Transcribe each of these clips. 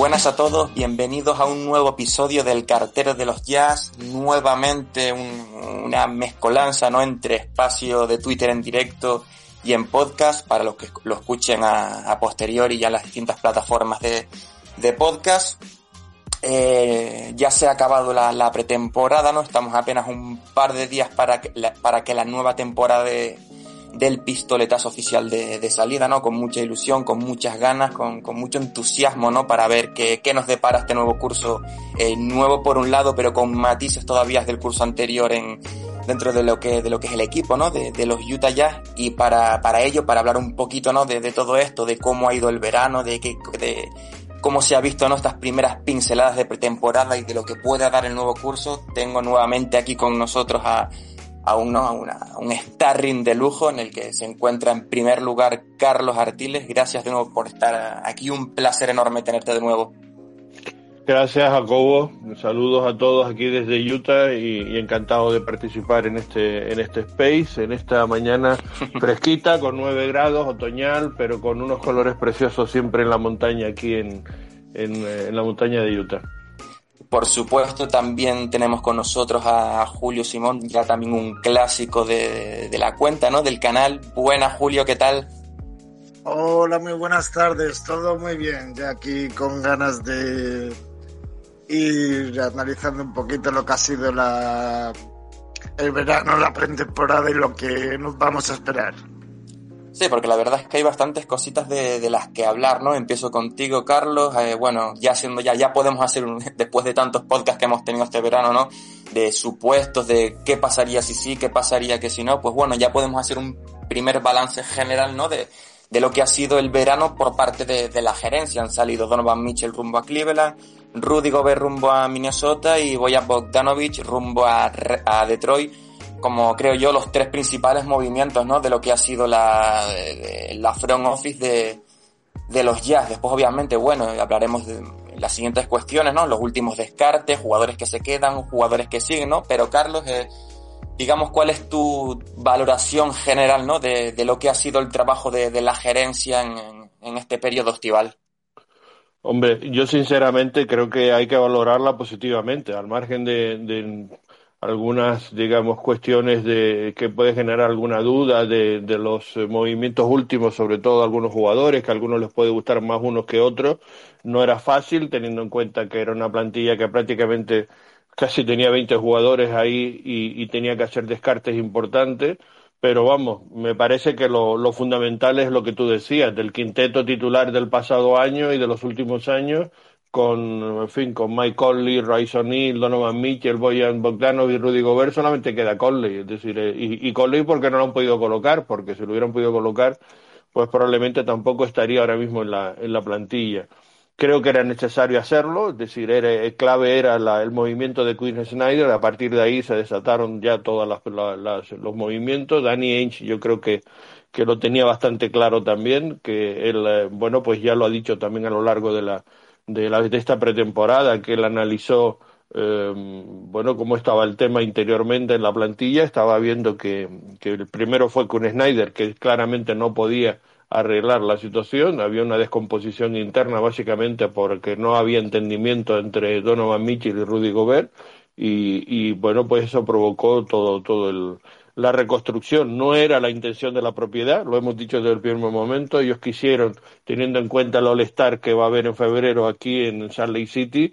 Buenas a todos, bienvenidos a un nuevo episodio del Cartero de los Jazz, nuevamente una mezcolanza ¿no? entre espacio de Twitter en directo y en podcast para los que lo escuchen a, posteriori ya en las distintas plataformas de, podcast. Eh, ya se ha acabado la, pretemporada, ¿no? Estamos apenas un par de días para que la, para que la nueva temporada de, del pistoletazo oficial de, salida, ¿no? Con mucha ilusión, con muchas ganas, con, mucho entusiasmo, ¿no? Para ver qué, qué nos depara este nuevo curso, eh, nuevo por un lado, pero con matices todavía del curso anterior en, dentro de lo que, de lo que es el equipo, ¿no? De, de los Utah Jazz. Y para, para ello, para hablar un poquito, ¿no? De, de todo esto, de cómo ha ido el verano, de que, de cómo se ha visto, ¿no? Estas primeras pinceladas de pretemporada y de lo que puede dar el nuevo curso, tengo nuevamente aquí con nosotros a, a, uno, a, una, un starring de lujo en el que se encuentra en primer lugar Carlos Artiles. Gracias de nuevo por estar aquí. Un placer enorme tenerte de nuevo. Gracias, Jacobo. Saludos a todos aquí desde Utah y, encantado de participar en este, en este space, en esta mañana fresquita con 9 grados, otoñal, pero con unos colores preciosos siempre en la montaña aquí en, en, en la montaña de Utah. Por supuesto, también tenemos con nosotros a Julio Simón, ya también un clásico de, la cuenta, ¿no? Del canal. Buenas, Julio, ¿qué tal? Hola, muy buenas tardes, todo muy bien. Ya aquí con ganas de ir analizando un poquito lo que ha sido la el verano, la pretemporada y lo que nos vamos a esperar. Sí, porque la verdad es que hay bastantes cositas de, las que hablar, ¿no? Empiezo contigo, Carlos. Eh, bueno, ya siendo ya, ya podemos hacer un, después de tantos podcasts que hemos tenido este verano, ¿no? De supuestos, de qué pasaría si sí, qué pasaría que si no. Pues bueno, ya podemos hacer un primer balance general, ¿no? De, de lo que ha sido el verano por parte de, la gerencia. Han salido Donovan Mitchell rumbo a Cleveland, Rudy Gobert rumbo a Minnesota y Boyan Bogdanovich rumbo a, a Detroit como creo yo, los tres principales movimientos, ¿no? De lo que ha sido la, la front office de, de los Jazz. Después, obviamente, bueno, hablaremos de las siguientes cuestiones, ¿no? Los últimos descartes, jugadores que se quedan, jugadores que siguen, ¿no? Pero, Carlos, eh, digamos, ¿cuál es tu valoración general, ¿no? De, de lo que ha sido el trabajo de, de la gerencia en, en, este periodo estival. Hombre, yo sinceramente creo que hay que valorarla positivamente, al margen de algunas, digamos, cuestiones de que puede generar alguna duda de, de los eh, movimientos últimos, sobre todo algunos jugadores, que a algunos les puede gustar más unos que otros. No era fácil, teniendo en cuenta que era una plantilla que prácticamente casi tenía 20 jugadores ahí y, y tenía que hacer descartes importantes. Pero vamos, me parece que lo, lo fundamental es lo que tú decías, del quinteto titular del pasado año y de los últimos años, con, en fin, con Mike Conley, Royce O'Neill, Donovan Mitchell, Boyan Bogdanov y Rudy Gobert, solamente queda Conley. Es decir, eh, y, y Conley porque no lo han podido colocar, porque si lo hubieran podido colocar, pues probablemente tampoco estaría ahora mismo en la, en la plantilla. Creo que era necesario hacerlo, es decir, era, eh, clave era la, el movimiento de Quinn Snyder, a partir de ahí se desataron ya todos los movimientos. Danny Ainge yo creo que, que lo tenía bastante claro también, que él, eh, bueno, pues ya lo ha dicho también a lo largo de la, de, la, de esta pretemporada, que él analizó eh, bueno, cómo estaba el tema interiormente en la plantilla, estaba viendo que, que el primero fue con Snyder, que claramente no podía arreglar la situación, había una descomposición interna básicamente porque no había entendimiento entre Donovan Mitchell y Rudy Gobert, y, y bueno, pues eso provocó todo, todo el, la reconstrucción no era la intención de la propiedad, lo hemos dicho desde el primer momento, ellos quisieron, teniendo en cuenta el All-Star que va a haber en febrero aquí en Salt City,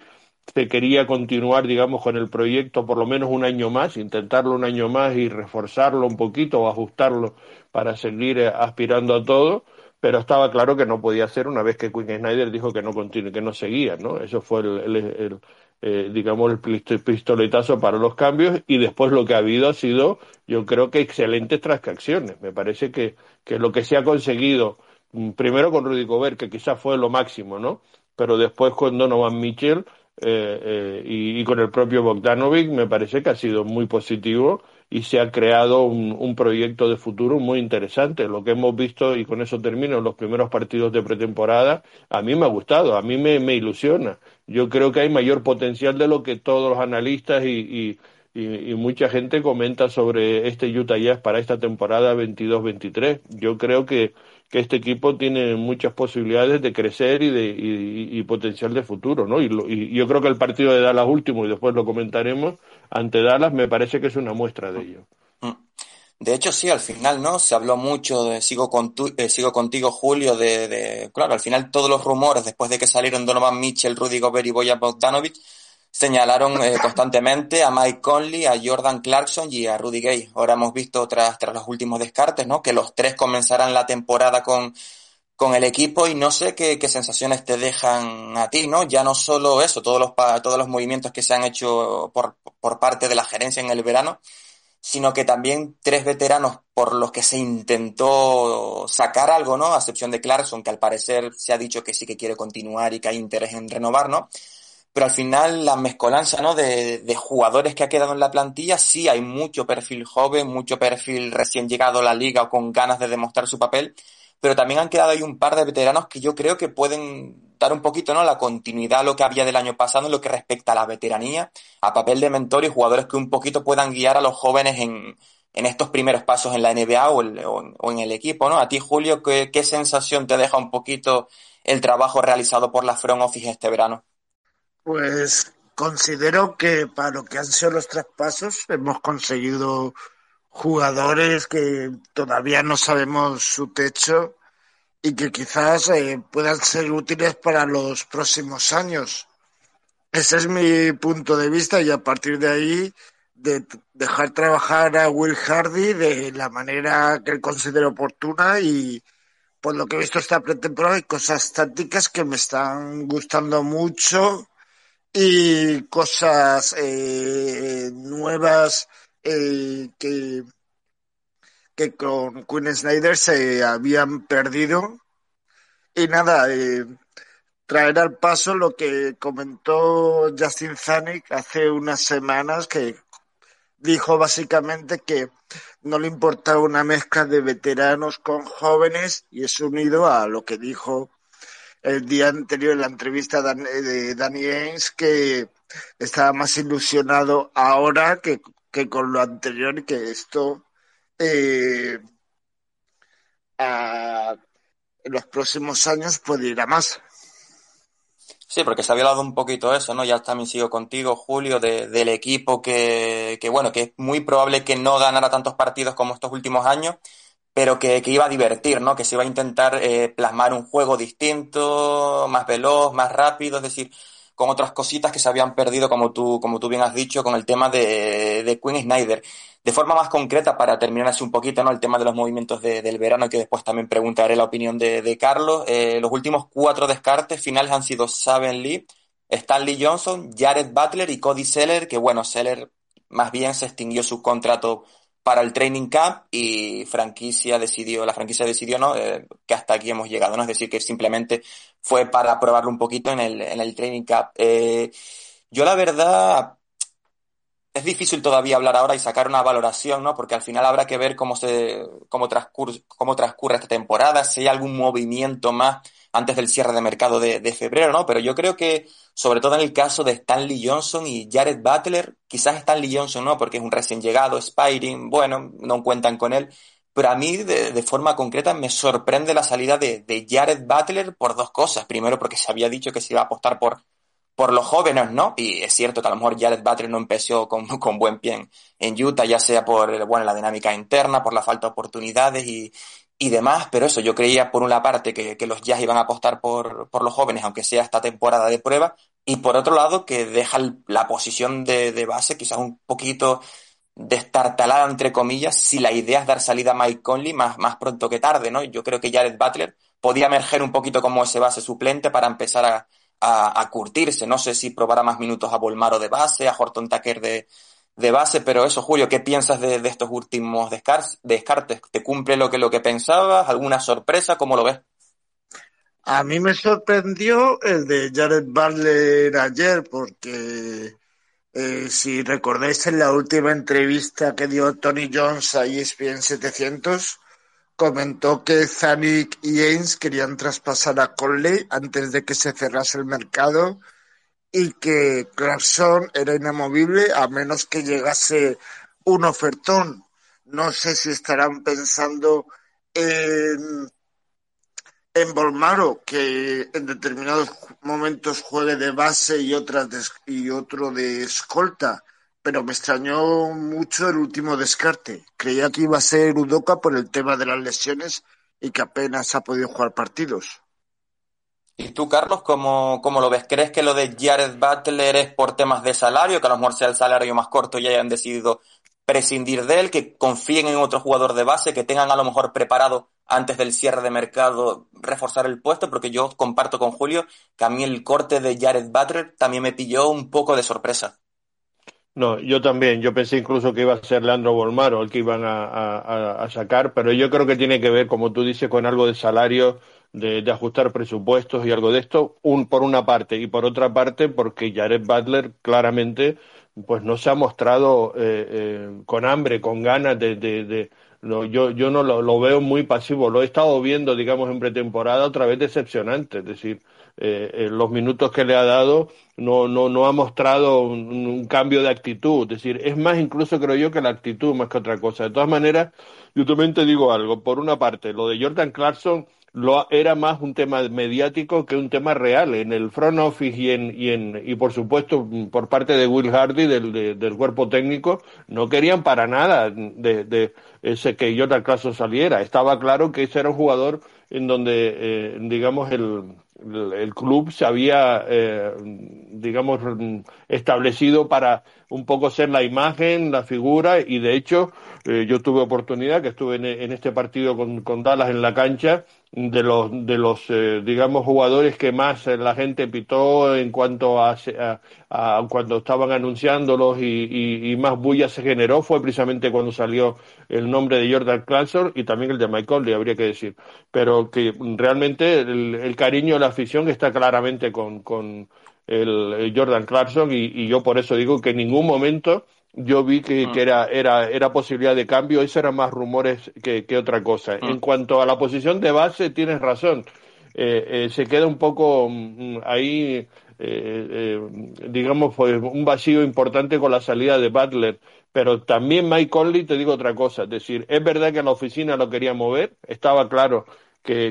se quería continuar, digamos, con el proyecto por lo menos un año más, intentarlo un año más y reforzarlo un poquito o ajustarlo para seguir eh, aspirando a todo, pero estaba claro que no podía ser una vez que Quinn Snyder dijo que no continue, que no seguía, ¿no? Eso fue el, eh, digamos, el pistoletazo para los cambios y después lo que ha habido ha sido, yo creo que excelentes transacciones. Me parece que, que lo que se ha conseguido, mm, primero con Rudy Gobert, que quizás fue lo máximo, ¿no? Pero después con Donovan Mitchell eh, eh, y, con el propio Bogdanovic me parece que ha sido muy positivo y se ha creado un, un, proyecto de futuro muy interesante. Lo que hemos visto, y con eso termino, en los primeros partidos de pretemporada, a mí me ha gustado, a mí me, me ilusiona. Yo creo que hay mayor potencial de lo que todos los analistas y, y, y mucha gente comenta sobre este Utah Jazz para esta temporada 22-23. Yo creo que este equipo tiene muchas posibilidades de crecer y de y, potencial de futuro, ¿no? Y, yo creo que el partido de Dallas último, y después lo comentaremos, ante Dallas me parece que es una muestra de ello. De hecho, sí, al final, ¿no? Se habló mucho de Sigo, con eh, sigo contigo, Julio, de, de, Claro, al final todos los rumores, después de que salieron Donovan Mitchell, Rudy Gobert y Boyan Bogdanovic, señalaron eh, constantemente a Mike Conley, a Jordan Clarkson y a Rudy Gay. Ahora hemos visto tras, tras los últimos descartes, ¿no? Que los tres comenzarán la temporada con, con el equipo y no sé qué, qué, sensaciones te dejan a ti, ¿no? Ya no solo eso, todos los, todos los movimientos que se han hecho por, por parte de la gerencia en el verano, sino que también tres veteranos por los que se intentó sacar algo, ¿no? A excepción de Clarkson, que al parecer se ha dicho que sí que quiere continuar y que hay interés en renovar, ¿no? pero al final la mezcolanza ¿no? de, de, jugadores que ha quedado en la plantilla, sí hay mucho perfil joven, mucho perfil recién llegado a la liga o con ganas de demostrar su papel, pero también han quedado ahí un par de veteranos que yo creo que pueden dar un poquito ¿no? la continuidad a lo que había del año pasado en lo que respecta a la veteranía, a papel de mentor y jugadores que un poquito puedan guiar a los jóvenes en, en estos primeros pasos en la NBA o, el, o, en el equipo, ¿no? A ti, Julio, ¿qué, ¿qué sensación te deja un poquito el trabajo realizado por la Front Office este verano? Pues considero que para lo que han sido los traspasos hemos conseguido jugadores que todavía no sabemos su techo y que quizás eh, puedan ser útiles para los próximos años. Ese es mi punto de vista y a partir de ahí de dejar trabajar a Will Hardy de la manera que él considere oportuna y por lo que he visto esta pretemporada hay cosas tácticas que me están gustando mucho y cosas eh, nuevas que, que con Queen Snyder se habían perdido. Y nada, eh, traer al paso lo que comentó Justin Zanuck hace unas semanas, que dijo básicamente que no le importaba una mezcla de veteranos con jóvenes y es unido a lo que dijo el día anterior en la entrevista de Danny Ainge que estaba más ilusionado ahora que, que con lo anterior que esto eh, en los próximos años puede ir a más. Sí, porque se había hablado un poquito eso, ¿no? Ya también sigo contigo, Julio, de, del equipo que, que, bueno, que es muy probable que no ganara tantos partidos como estos últimos años, pero que, que, iba a divertir, ¿no? Que se iba a intentar eh, plasmar un juego distinto, más veloz, más rápido, es decir, con otras cositas que se habían perdido, como tú, como tú bien has dicho, con el tema de, de Queen Snyder. De forma más concreta, para terminar así un poquito, ¿no? El tema de los movimientos de, del verano, que después también preguntaré la opinión de, de Carlos. Eh, los últimos cuatro descartes finales han sido Saben Lee, Stanley Johnson, Jared Butler y Cody Seller, que bueno, Seller más bien se extinguió su contrato para el training camp y franquicia decidió, la franquicia decidió no, eh, que hasta aquí hemos llegado, ¿no? Es decir, que simplemente fue para probarlo un poquito en el, en el training camp. Eh, yo la verdad, es difícil todavía hablar ahora y sacar una valoración, ¿no? Porque al final habrá que ver cómo se, cómo transcurre, cómo transcurre esta temporada, si hay algún movimiento más antes del cierre de mercado de, febrero, ¿no? Pero yo creo que sobre todo en el caso de Stanley Johnson y Jared Butler, quizás Stanley Johnson no, porque es un recién llegado, Spiring, bueno, no cuentan con él, pero a mí de, de forma concreta me sorprende la salida de, de, Jared Butler por dos cosas. Primero porque se había dicho que se iba a apostar por, por los jóvenes, ¿no? Y es cierto que a lo mejor Jared Butler no empezó con, con buen pie en, Utah, ya sea por, bueno, la dinámica interna, por la falta de oportunidades y, y demás, pero eso, yo creía por una parte que, que los Jazz iban a apostar por, por los jóvenes, aunque sea esta temporada de prueba, y por otro lado que deja la posición de, de base quizás un poquito destartalada, entre comillas, si la idea es dar salida a Mike Conley más, más pronto que tarde, ¿no? Yo creo que Jared Butler podía emerger un poquito como ese base suplente para empezar a, a, curtirse. No sé si probará más minutos a Volmaro de base, a Horton Tucker de, de base, pero eso, Julio, ¿qué piensas de, de estos últimos descartes? ¿Te cumple lo que, lo que pensabas? ¿Alguna sorpresa? ¿Cómo lo ves? A mí me sorprendió el de Jared Butler ayer, porque eh, si recordáis en la última entrevista que dio Tony Jones a ESPN 700, comentó que Zanik y Ains querían traspasar a Conley antes de que se cerrase el mercado y que Clarkson era inamovible a menos que llegase un ofertón. No sé si estarán pensando en, en Bolmaro, que en determinados momentos juegue de base y, otras y otro de escolta pero me extrañó mucho el último descarte. Creía que iba a ser Udoca por el tema de las lesiones y que apenas ha podido jugar partidos. ¿Y tú, Carlos, cómo, cómo lo ves? ¿Crees que lo de Jared Butler es por temas de salario, que a lo mejor sea el salario más corto y hayan decidido prescindir de él, que confíen en otro jugador de base, que tengan a lo mejor preparado antes del cierre de mercado reforzar el puesto? Porque yo comparto con Julio que a mí el corte de Jared Butler también me pilló un poco de sorpresa. No, yo también. Yo pensé incluso que iba a ser Leandro Bolmaro el que iban a, sacar, pero yo creo que tiene que ver, como tú dices, con algo de salario, de, ajustar presupuestos y algo de esto, un, por una parte, y por otra parte, porque Jared Butler claramente pues no se ha mostrado eh, eh, con hambre, con ganas de, de, yo, yo no lo, lo, veo muy pasivo. Lo he estado viendo, digamos, en pretemporada otra vez decepcionante. Es decir, eh, eh, los minutos que le ha dado no, no, no ha mostrado un, cambio de actitud. Es decir, es más incluso creo yo que la actitud más que otra cosa. De todas maneras, yo también te digo algo. Por una parte, lo de Jordan Clarkson lo, era más un tema mediático que un tema real. En el front office y, en, y, en, y por supuesto por parte de Will Hardy, del, del cuerpo técnico, no querían para nada de, de ese que Jordan Clarkson saliera. Estaba claro que ese era un jugador en donde, eh, digamos, el el club se había, eh, digamos, establecido para un poco ser la imagen, la figura, y de hecho eh, yo tuve oportunidad, que estuve en, este partido con, con, Dallas en la cancha, de los, de los eh, digamos, jugadores que más la gente pitó en cuanto a, a, cuando estaban anunciándolos y, más bulla se generó, fue precisamente cuando salió el nombre de Jordan Clarkson y también el de Michael le habría que decir. Pero que realmente el, el cariño de la afición está claramente con, con el, Jordan Clarkson y, y yo por eso digo que en ningún momento yo vi que, ah. que, era, era, era posibilidad de cambio, eso eran más rumores que, que otra cosa. Ah. En cuanto a la posición de base, tienes razón. Eh, eh, se queda un poco mm, ahí, eh, eh, digamos, pues un vacío importante con la salida de Butler. Pero también Mike Conley, te digo otra cosa, es decir, es verdad que la oficina lo quería mover, estaba claro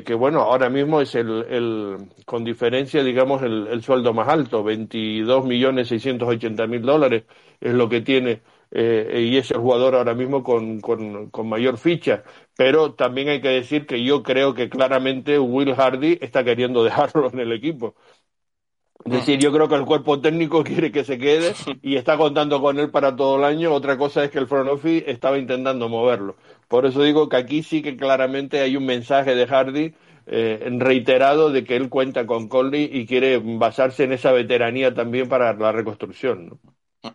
que, bueno, ahora mismo es el, el con diferencia, digamos, el, el sueldo más alto, 22 millones 680 mil dólares es lo que tiene eh, y es el jugador ahora mismo con, con, con, mayor ficha. Pero también hay que decir que yo creo que claramente Will Hardy está queriendo dejarlo en el equipo. Es decir, yo creo que el cuerpo técnico quiere que se quede y está contando con él para todo el año. Otra cosa es que el front office estaba intentando moverlo. Por eso digo que aquí sí que claramente hay un mensaje de Hardy eh, reiterado de que él cuenta con Conley y quiere basarse en esa veteranía también para la reconstrucción. ¿no?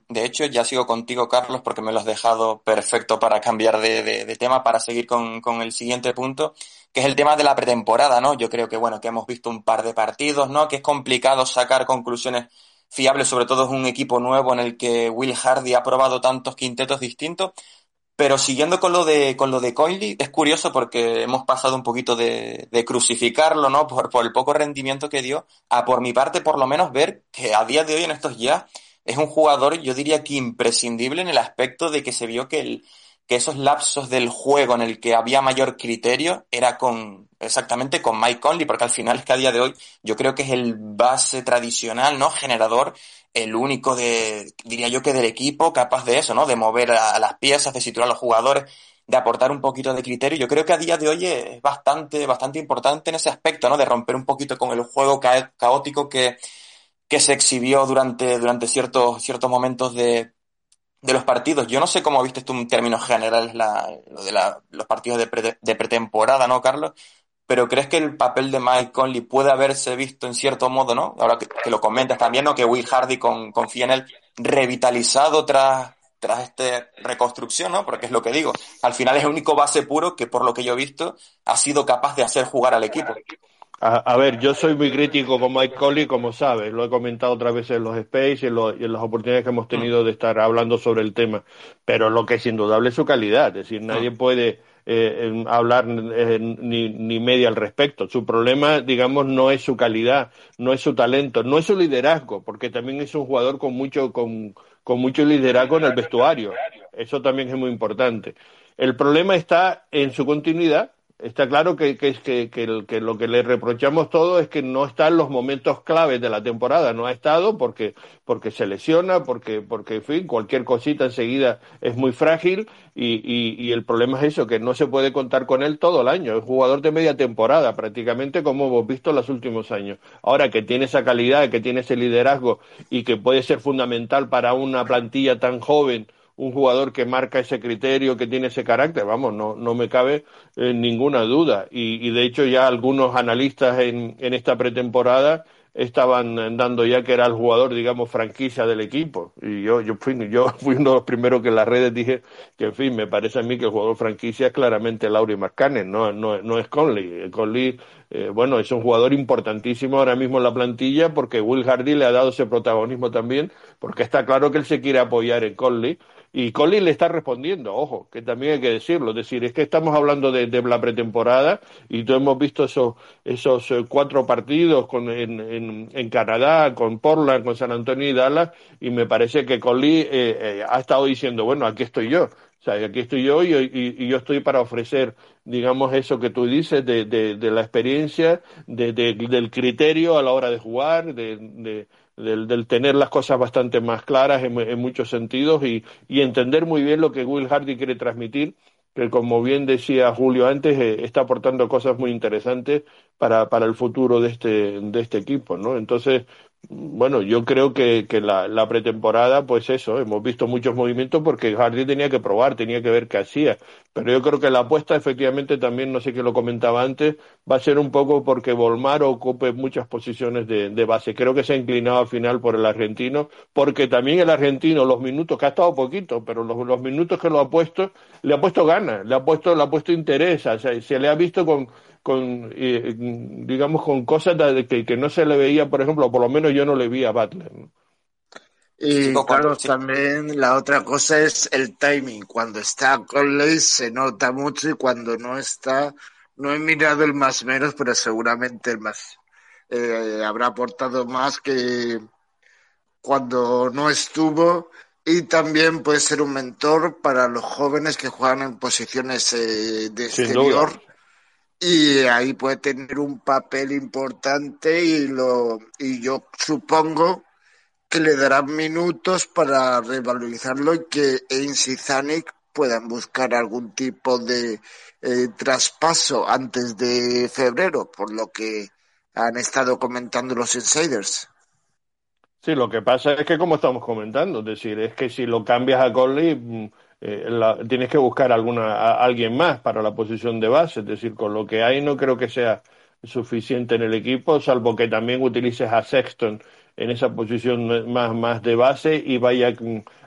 De hecho, ya sigo contigo, Carlos, porque me lo has dejado perfecto para cambiar de, tema, para seguir con, con, el siguiente punto, que es el tema de la pretemporada, ¿no? Yo creo que, bueno, que hemos visto un par de partidos, ¿no? Que es complicado sacar conclusiones fiables, sobre todo es un equipo nuevo en el que Will Hardy ha probado tantos quintetos distintos, pero siguiendo con lo de, con lo de Coinley, es curioso porque hemos pasado un poquito de, de crucificarlo, ¿no? Por, por el poco rendimiento que dio, a por mi parte, por lo menos, ver que a día de hoy en estos ya es un jugador, yo diría que imprescindible en el aspecto de que se vio que el, que esos lapsos del juego en el que había mayor criterio era con exactamente con Mike Conley, porque al final es que a día de hoy yo creo que es el base tradicional, ¿no? Generador, el único de, diría yo que del equipo capaz de eso, ¿no? De mover a, las piezas, de situar a los jugadores, de aportar un poquito de criterio. Yo creo que a día de hoy es bastante, bastante importante en ese aspecto, ¿no? De romper un poquito con el juego caótico que, que se exhibió durante, durante ciertos, ciertos momentos de, de los partidos. Yo no sé cómo viste tú en términos generales la, lo de la, los partidos de, de, pretemporada, ¿no, Carlos? Pero ¿crees que el papel de Mike Conley puede haberse visto en cierto modo, ¿no? Ahora que, lo comentas también, ¿no? Que Will Hardy con, confía en él revitalizado tras, tras esta reconstrucción, ¿no? Porque es lo que digo. Al final es el único base puro que, por lo que yo he visto, ha sido capaz de hacer jugar al equipo. A, ver, yo soy muy crítico con Mike Conley, como sabes, lo he comentado otra vez en los Space y en, las oportunidades que hemos tenido de estar hablando sobre el tema, pero lo que es indudable es su calidad, es decir, nadie puede eh, hablar eh, ni, ni media al respecto. Su problema, digamos, no es su calidad, no es su talento, no es su liderazgo, porque también es un jugador con mucho, con, con mucho liderazgo en el vestuario. Eso también es muy importante. El problema está en su continuidad, Está claro que, que, que, que, lo que le reprochamos todo es que no está en los momentos claves de la temporada, no ha estado porque, porque se lesiona, porque, porque, en fin, cualquier cosita enseguida es muy frágil y, y, y, el problema es eso, que no se puede contar con él todo el año. Es jugador de media temporada, prácticamente como hemos visto en los últimos años. Ahora que tiene esa calidad, que tiene ese liderazgo y que puede ser fundamental para una plantilla tan joven, un jugador que marca ese criterio, que tiene ese carácter, vamos, no, no me cabe eh, ninguna duda. Y, y, de hecho ya algunos analistas en, en esta pretemporada estaban dando ya que era el jugador, digamos, franquicia del equipo. Y yo, yo, fui, yo fui uno de los primeros que en las redes dije que, en fin, me parece a mí que el jugador franquicia es claramente Laurie Marcanen, no, no, no es Conley. Conley, eh, bueno, es un jugador importantísimo ahora mismo en la plantilla porque Will Hardy le ha dado ese protagonismo también, porque está claro que él se quiere apoyar en Conley y Colin le está respondiendo, ojo, que también hay que decirlo. Es decir, es que estamos hablando de, la pretemporada y todos hemos visto esos, esos eh, cuatro partidos con, en, en, en, Canadá, con Portland, con San Antonio y Dallas, y me parece que Colin eh, eh, ha estado diciendo, bueno, aquí estoy yo. O sea, aquí estoy yo y, yo estoy para ofrecer, digamos, eso que tú dices de, de, de la experiencia, de, del criterio a la hora de jugar, de, del, del, tener las cosas bastante más claras en, en muchos sentidos y, y, entender muy bien lo que Will Hardy quiere transmitir, que como bien decía Julio antes, eh, está aportando cosas muy interesantes para, para el futuro de este, de este equipo, ¿no? Entonces, bueno, yo creo que, que la, pretemporada, pues eso, hemos visto muchos movimientos porque Hardy tenía que probar, tenía que ver qué hacía. Pero yo creo que la apuesta, efectivamente, también, no sé qué lo comentaba antes, va a ser un poco porque Volmar ocupe muchas posiciones de, de base. Creo que se ha inclinado al final por el argentino, porque también el argentino, los minutos, que ha estado poquito, pero los, los minutos que lo ha puesto, le ha puesto ganas, le ha puesto, le ha puesto interés, o sea, se le ha visto con con eh, digamos con cosas que, que, no se le veía por ejemplo por lo menos yo no le vi a Butler ¿no? y claro también la otra cosa es el timing. Cuando está Conley se nota mucho y cuando no está no he mirado el más menos pero seguramente el más eh, habrá aportado más que cuando no estuvo. Y también puede ser un mentor para los jóvenes que juegan en posiciones eh, de exterior y ahí puede tener un papel importante y lo y yo supongo que le darán minutos para revalorizarlo y que Ainsi Zanik puedan buscar algún tipo de eh, traspaso antes de febrero, por lo que han estado comentando los insiders. Sí, lo que pasa es que como estamos comentando, es decir, es que si lo cambias a Conley, mm, eh, la, tienes que buscar alguna, a alguien más para la posición de base, es decir, con lo que hay no creo que sea suficiente en el equipo, salvo que también utilices a Sexton en esa posición más, más de base y vaya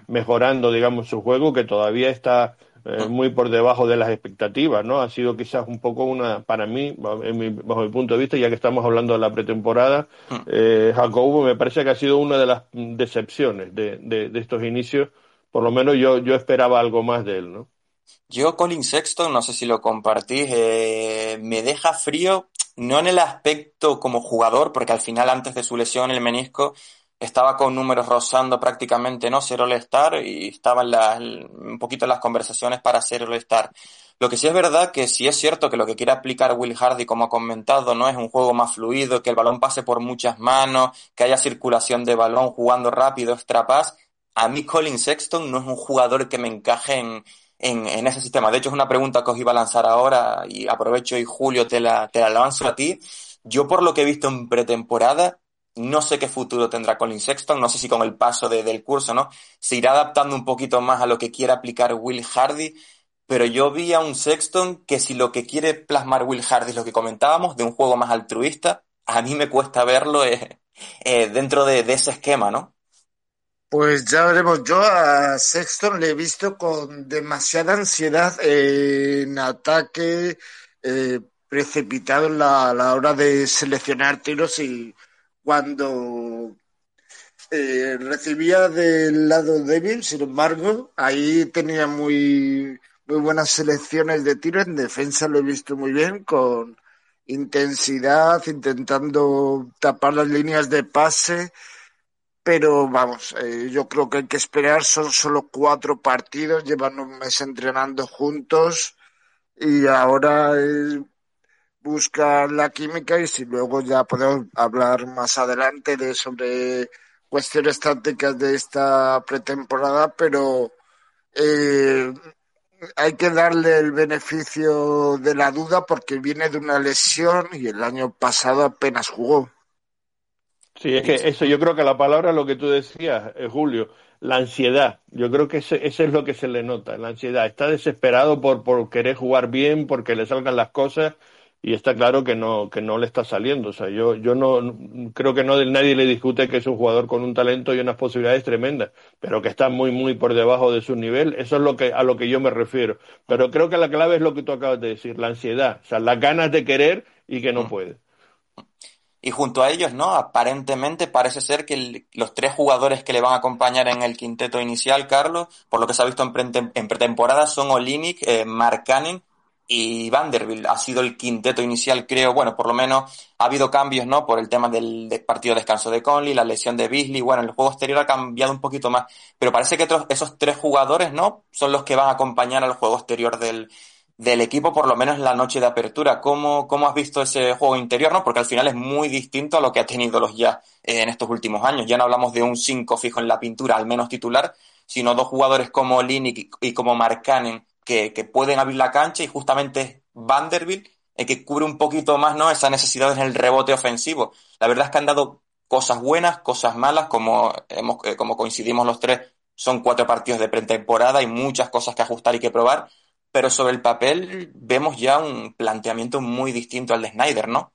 mejorando, digamos, su juego, que todavía está eh, muy por debajo de las expectativas, ¿no? Ha sido quizás un poco una, para mí, en mi, bajo mi punto de vista, ya que estamos hablando de la pretemporada, eh, Jacobo me parece que ha sido una de las decepciones de, de, de estos inicios por lo menos yo, yo esperaba algo más de él, ¿no? Yo, Colin Sexton, no sé si lo compartís, eh, me deja frío, no en el aspecto como jugador, porque al final antes de su lesión, el menisco, estaba con números rozando prácticamente, ¿no? Ser All-Star y estaba un poquito las conversaciones para ser All-Star. Lo que sí es verdad que sí es cierto que lo que quiere aplicar Will Hardy, como ha comentado, no es un juego más fluido, que el balón pase por muchas manos, que haya circulación de balón jugando rápido, extra. A mí Colin Sexton no es un jugador que me encaje en, en, ese sistema. De hecho, es una pregunta que os iba a lanzar ahora y aprovecho y Julio te la, te la lanzo a ti. Yo por lo que he visto en pretemporada, no sé qué futuro tendrá Colin Sexton, no sé si con el paso del curso, ¿no? Se irá adaptando un poquito más a lo que quiera aplicar Will Hardy, pero yo vi a un Sexton que si lo que quiere plasmar Will Hardy es lo que comentábamos, de un juego más altruista, a mí me cuesta verlo eh, eh, dentro de, ese esquema, ¿no? Pues ya veremos. Yo a Sexton le he visto con demasiada ansiedad en ataque, eh, precipitado la, a la hora de seleccionar tiros y cuando eh, recibía del lado débil, sin embargo, ahí tenía muy, muy buenas selecciones de tiro. En defensa lo he visto muy bien, con intensidad, intentando tapar las líneas de pase. Pero vamos, eh, yo creo que hay que esperar. Son solo cuatro partidos, llevan un mes entrenando juntos y ahora es buscar la química y si luego ya podemos hablar más adelante de sobre cuestiones tácticas de esta pretemporada, pero eh, hay que darle el beneficio de la duda porque viene de una lesión y el año pasado apenas jugó. Sí, es que eso, yo creo que la palabra, lo que tú decías, eh, Julio, la ansiedad. Yo creo que ese, es lo que se le nota, la ansiedad. Está desesperado por, por querer jugar bien, porque le salgan las cosas y está claro que no que no le está saliendo o sea yo yo no creo que no nadie le discute que es un jugador con un talento y unas posibilidades tremendas pero que está muy muy por debajo de su nivel eso es lo que a lo que yo me refiero pero creo que la clave es lo que tú acabas de decir la ansiedad o sea las ganas de querer y que no mm. puede y junto a ellos, ¿no? Aparentemente parece ser que los tres jugadores que le van a acompañar en el quinteto inicial, Carlos, por lo que se ha visto en, pretemporada, son Olinic, eh, Mark Canning y Vanderbilt ha sido el quinteto inicial, creo. Bueno, por lo menos ha habido cambios, ¿no? Por el tema del, partido de descanso de Conley, la lesión de Beasley. Bueno, el juego exterior ha cambiado un poquito más. Pero parece que esos tres jugadores, ¿no? Son los que van a acompañar al juego exterior del, del equipo, por lo menos en la noche de apertura. ¿Cómo, ¿Cómo has visto ese juego interior, no? Porque al final es muy distinto a lo que ha tenido los ya en estos últimos años. Ya no hablamos de un 5 fijo en la pintura, al menos titular, sino dos jugadores como Linick y como Markkanen que, que pueden abrir la cancha y justamente Vanderbilt el que cubre un poquito más ¿no? esa necesidad en el rebote ofensivo. La verdad es que han dado cosas buenas, cosas malas, como, hemos, eh, como coincidimos los tres, son cuatro partidos de pretemporada y muchas cosas que ajustar y que probar, pero sobre el papel vemos ya un planteamiento muy distinto al de Snyder, ¿no?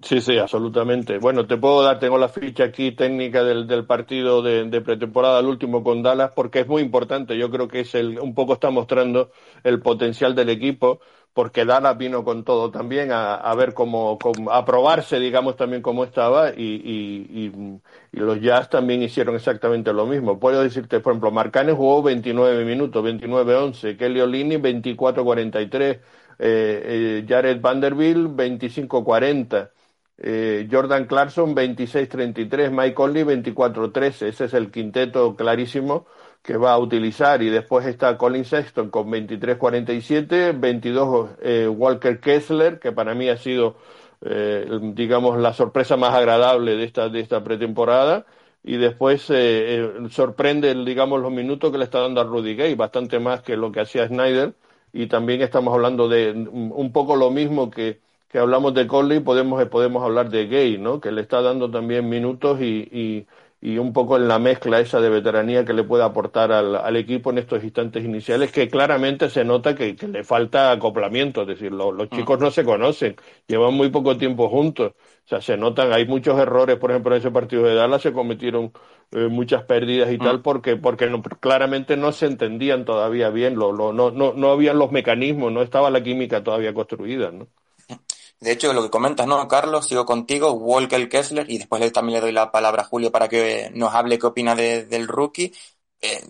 Sí, sí, absolutamente. Bueno, te puedo dar, tengo la ficha aquí técnica del, del partido de, de, pretemporada, el último con Dallas, porque es muy importante. Yo creo que es el, un poco está mostrando el potencial del equipo, porque Dallas vino con todo también a, a ver cómo, cómo, a probarse, digamos, también cómo estaba, y, y, y, y, los Jazz también hicieron exactamente lo mismo. Puedo decirte, por ejemplo, Marcanes jugó 29 minutos, 29-11, Kelly Olini 24-43, eh, eh, Jared Vanderbilt 25-40. Eh, Jordan Clarkson 26-33, Mike Conley 24-13. Ese es el quinteto clarísimo que va a utilizar. Y después está Colin Sexton con 23-47, 22 eh, Walker Kessler, que para mí ha sido, eh, digamos, la sorpresa más agradable de esta, de esta pretemporada. Y después eh, sorprende, digamos, los minutos que le está dando a Rudy Gay, bastante más que lo que hacía Snyder. Y también estamos hablando de un poco lo mismo que que hablamos de Conley, podemos, podemos hablar de Gay, ¿no? Que le está dando también minutos y, y, y, un poco en la mezcla esa de veteranía que le puede aportar al, al equipo en estos instantes iniciales, que claramente se nota que, que le falta acoplamiento, es decir, los mm. chicos no se conocen, llevan muy poco tiempo juntos, o sea, se notan, hay muchos errores, por ejemplo, en ese partido de Dallas se cometieron eh, muchas pérdidas y mm. tal, porque, porque no, claramente no se entendían todavía bien, lo, lo, no, no, no habían los mecanismos, no estaba la química todavía construida, ¿no? De hecho, lo que comentas, ¿no, Carlos? Sigo contigo, Walker Kessler, y después también le doy la palabra a Julio para que nos hable qué opina del rookie. Eh,